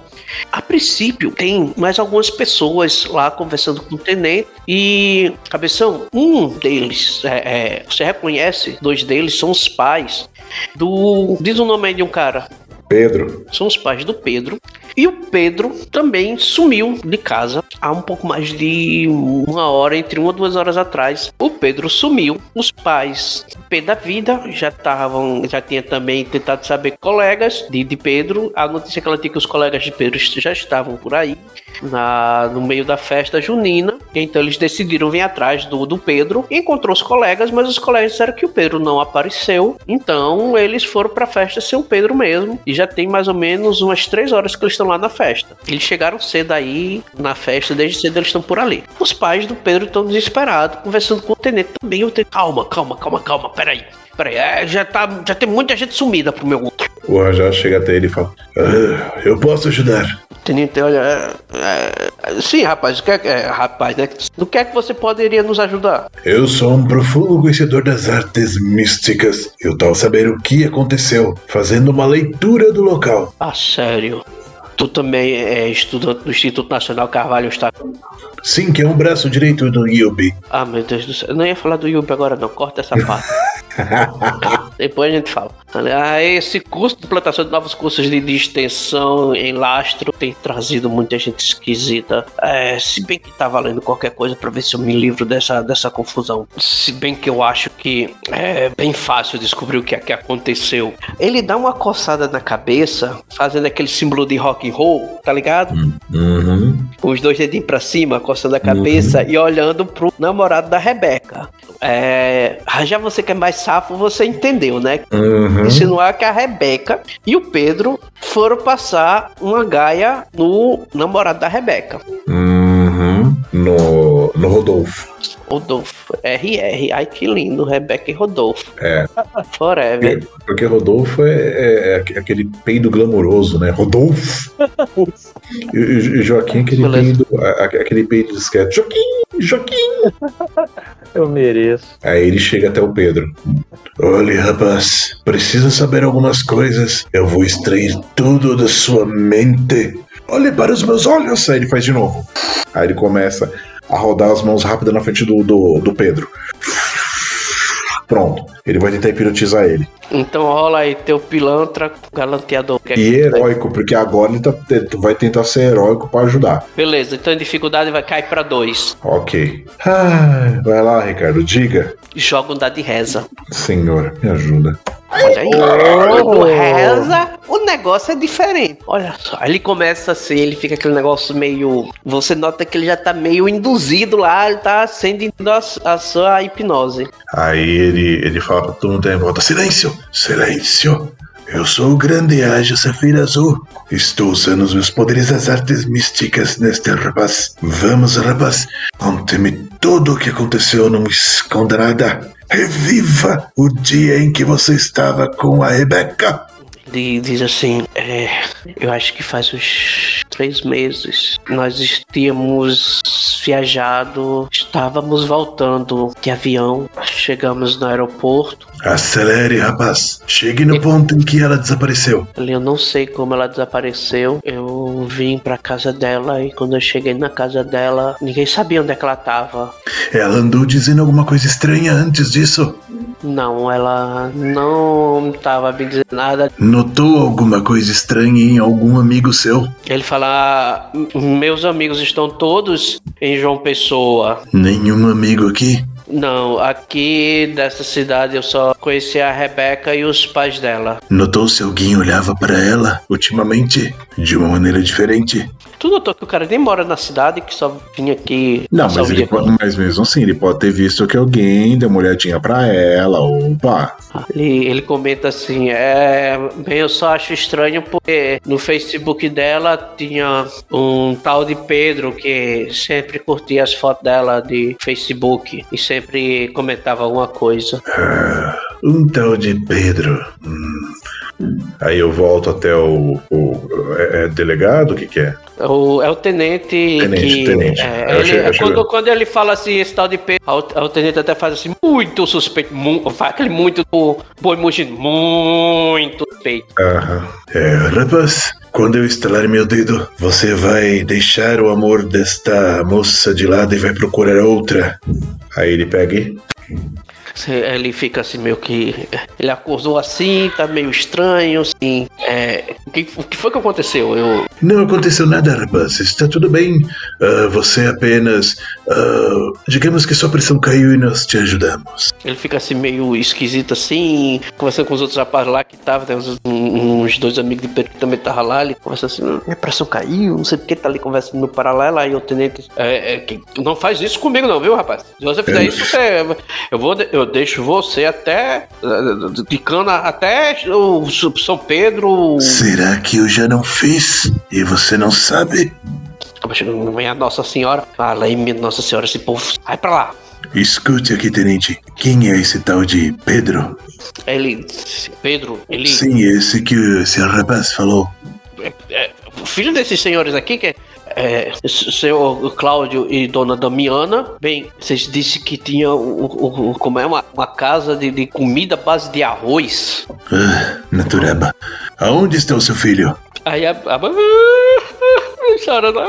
Speaker 3: A princípio, tem mais algumas pessoas lá conversando com o tenente. E, cabeção, um deles, é, é, você reconhece, dois deles são os pais do. Diz o nome aí de um cara.
Speaker 1: Pedro,
Speaker 3: São os pais do Pedro. E o Pedro também sumiu de casa há um pouco mais de uma hora, entre uma ou duas horas atrás. O Pedro sumiu. Os pais, da vida, já estavam, já tinha também tentado saber colegas de, de Pedro. A notícia que ela tinha que os colegas de Pedro já estavam por aí, na, no meio da festa junina. Então eles decidiram vir atrás do, do Pedro. Encontrou os colegas, mas os colegas disseram que o Pedro não apareceu. Então eles foram pra festa sem o Pedro mesmo. E já tem mais ou menos umas três horas que eles estão lá na festa. Eles chegaram cedo aí na festa, desde cedo eles estão por ali. Os pais do Pedro estão desesperados, conversando com o tenente também. O tenente, calma, calma, calma, calma, peraí. Peraí, é, já, tá, já tem muita gente sumida pro meu outro.
Speaker 1: o Rajá chega até ele e fala: "Ah, Eu posso ajudar.
Speaker 3: Tenente olha. é, é, sim, rapaz, o que é, é, rapaz, né? Do que é que você poderia nos ajudar?
Speaker 1: Eu sou um profundo conhecedor das artes místicas. Eu tal saber o que aconteceu, fazendo uma leitura do local.
Speaker 3: Ah, sério. Tu também é estudante do Instituto Nacional Carvalho está.
Speaker 1: Sim, que é um braço direito do Yubi.
Speaker 3: Ah, meu Deus do céu. Eu não ia falar do Yubi agora, não. Corta essa parte. Depois a gente fala. Esse curso de implantação de novos cursos de, de extensão em lastro tem trazido muita gente esquisita. É, se bem que tá valendo qualquer coisa pra ver se eu me livro dessa, dessa confusão. Se bem que eu acho que é bem fácil descobrir o que é que aconteceu. Ele dá uma coçada na cabeça, fazendo aquele símbolo de rock and roll, tá ligado?
Speaker 1: Uhum.
Speaker 3: com os dois dedinhos pra cima, coçando a cabeça e olhando pro namorado da Rebeca. É, já você que é mais safo, você entendeu, né?
Speaker 1: Uhum.
Speaker 3: Insinuar que a Rebeca e o Pedro foram passar uma gaia no namorado da Rebeca.
Speaker 1: Uhum. No, no Rodolfo.
Speaker 3: Rodolfo. RR. Ai, que lindo. Rebeca e Rodolfo.
Speaker 1: É.
Speaker 3: Forever.
Speaker 1: Porque Rodolfo é, é- é aquele peido glamouroso, né? Rodolfo. E, e- Joaquim é aquele
Speaker 3: Beleza.
Speaker 1: peido, a- a- aquele peido discreto. Joaquim, Joaquim.
Speaker 2: Eu mereço.
Speaker 1: Aí ele chega até o Pedro. Olha, rapaz, precisa saber algumas coisas. Eu vou extrair tudo da sua mente. Olhe para os meus olhos. Aí ele faz de novo. Aí ele começa a rodar as mãos rápido na frente do, do, do Pedro. Pronto. Ele vai tentar hipnotizar ele.
Speaker 3: Então rola aí teu pilantra galanteador. É-
Speaker 1: E heróico, porque agora ele tá- vai tentar ser heróico pra ajudar.
Speaker 3: Beleza, então a dificuldade vai cair pra dois.
Speaker 1: Ok. Ah, vai lá, Ricardo, diga.
Speaker 3: Joga um dado de reza.
Speaker 1: Senhor, me ajuda.
Speaker 3: Olha aí.
Speaker 2: Oh.
Speaker 3: Quando reza, o negócio é diferente. Olha só. Ele começa assim, ele fica aquele negócio meio. Você nota que ele já tá meio induzido lá, ele tá sendo a, a sua hipnose.
Speaker 1: Aí ele, ele fala pra todo mundo em volta: Silêncio! Silêncio! Eu sou o grande Aja Safira Azul. Estou usando os meus poderes das artes místicas neste rapaz. Vamos, rapaz. Conte-me tudo o que aconteceu, não esconda nada. Reviva o dia em que você estava com a Rebeca.
Speaker 3: Ele diz assim: é, Eu acho que faz uns três meses. Nós tínhamos viajado, estávamos voltando de avião, chegamos no aeroporto.
Speaker 1: Acelere, rapaz. Chegue no ponto em que ela desapareceu.
Speaker 3: Eu não sei como ela desapareceu. Eu vim pra casa dela e quando eu cheguei na casa dela, ninguém sabia onde é que ela tava.
Speaker 1: Ela andou dizendo alguma coisa estranha antes disso.
Speaker 3: Não, ela não tava me dizendo nada.
Speaker 1: Notou alguma coisa estranha em algum amigo seu?
Speaker 3: Ele fala: "M- Meus amigos estão todos em João Pessoa.
Speaker 1: Nenhum amigo aqui?
Speaker 3: Não, aqui dessa cidade eu só conheci a Rebeca e os pais dela.
Speaker 1: Notou se alguém olhava pra ela ultimamente de uma maneira diferente?
Speaker 3: Tu notou que o cara nem mora na cidade, que só vinha aqui.
Speaker 1: Não, mas, ele,
Speaker 3: dia
Speaker 1: po- mas mesmo assim, ele pode ter visto que alguém deu uma olhadinha pra ela. Opa!
Speaker 3: Ele, ele comenta assim, é, bem, eu só acho estranho porque no Facebook dela tinha um tal de Pedro que sempre curtia as fotos dela de Facebook e sempre comentava alguma coisa.
Speaker 1: Um tal de Pedro. Hum. Aí eu volto até o. o- é, é delegado? O que, que é?
Speaker 3: É o, é o tenente,
Speaker 1: Tenente,
Speaker 3: que.
Speaker 1: tenente.
Speaker 3: é, ele-
Speaker 1: achei- achei-
Speaker 3: quando, quando ele fala assim, esse tal de Pedro, o, o tenente até faz assim, muito suspeito, mu, faz aquele muito do boi mugindo, muito suspeito.
Speaker 1: Aham. É, rapaz, quando eu estalar meu dedo, você vai deixar o amor desta moça de lado e vai procurar outra. Aí ele pega e.
Speaker 3: Ele fica assim, meio que. Ele acordou assim, tá meio estranho, assim. É, o, que, o que foi que aconteceu? Eu.
Speaker 1: Não aconteceu nada, rapaz. Está tudo bem. Ah, você apenas. ah, digamos que sua pressão caiu e nós te ajudamos.
Speaker 3: Ele fica assim, meio esquisito assim, conversando com os outros rapazes lá que estavam, tem uns, uns dois amigos de Pedro que também estavam lá, ele conversa assim, minha pressão caiu, não sei porque tá ali conversando no paralelo, aí o tenente. É, é, que não faz isso comigo, não, viu, rapaz? Se você fizer
Speaker 1: É.
Speaker 3: isso, você. Eu vou. de- Eu deixo você até. eh, Picando até o São Pedro.
Speaker 1: Será que eu já não fiz? E você não sabe?
Speaker 3: Poxa, não é a Nossa Senhora. Fala aí, minha Nossa Senhora, esse povo. Sai pra lá.
Speaker 1: Escute aqui, tenente. Quem é esse tal de Pedro?
Speaker 3: Ele. Pedro, ele.
Speaker 1: Sim, esse que esse rapaz falou.
Speaker 3: é, é, o filho desses senhores aqui, que é. Senhor Cláudio e dona Damiana, bem, vocês disseram que tinha o, o- o- como é uma, uma casa de, de comida à base de arroz.
Speaker 1: Ah, natureba. Aonde está o seu filho?
Speaker 3: Aí a, a, chorando.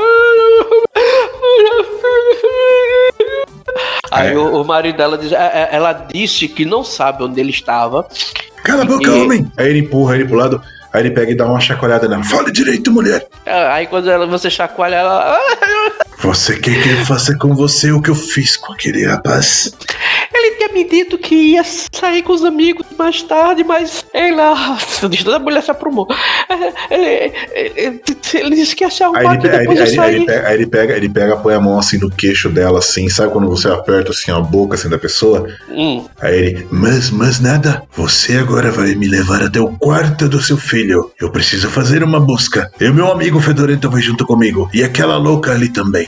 Speaker 3: Aí
Speaker 1: É.
Speaker 3: o, o marido dela diz, é, é, ela disse que não sabe onde ele estava.
Speaker 1: Cala a boca,
Speaker 3: E-
Speaker 1: homem! Aí ele empurra ele pro lado, aí ele pega e dá uma chacoalhada nela. Fale direito, mulher!
Speaker 3: Aí quando ela, você chacoalha ela,
Speaker 1: Você quer que eu faça com você o que eu fiz com aquele rapaz?
Speaker 3: ele tinha me dito que ia sair com os amigos mais tarde, mas ela, a mulher se aprumou. É, Ele, ele, ele disse que ia se arrumar
Speaker 1: aí,
Speaker 3: depois
Speaker 1: ele-
Speaker 3: eu
Speaker 1: aí ele pega, aí ele pega, ele pega, põe a mão assim no queixo dela, assim, sabe quando você aperta assim a boca assim da pessoa?
Speaker 3: Hum,
Speaker 1: Aí ele, mas, mas nada, você agora vai me levar até o quarto do seu filho. Eu preciso fazer uma busca. E o meu amigo Fedorento vai junto comigo. E aquela louca ali também.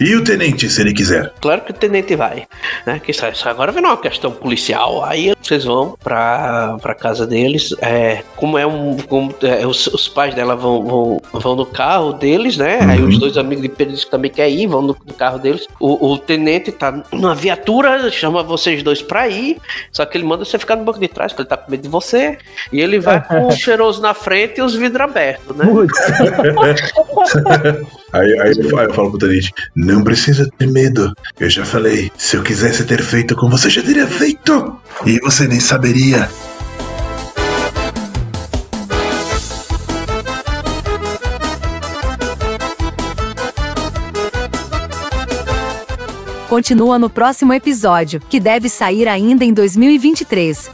Speaker 1: E o tenente, se ele quiser.
Speaker 3: Claro que o tenente vai, né? Que isso, agora vem uma questão policial. Aí vocês vão pra, pra casa deles. É, como é um. como, é, os, os pais dela vão, vão, vão no carro deles, né? Aí
Speaker 1: Uhum.
Speaker 3: os dois amigos de Pedro que também quer ir, vão no, no carro deles. O, o tenente tá numa viatura, chama vocês dois pra ir. Só que ele manda você ficar no banco de trás, porque ele tá com medo de você. E ele vai com o cheiroso na frente e os vidros abertos, né?
Speaker 1: Aí, aí eu falo- eu falo pro tenente, não precisa ter medo. Eu já falei, se eu quisesse ter feito com você, já teria feito. E você nem saberia.
Speaker 5: Continua no próximo episódio, que deve sair ainda em 2023.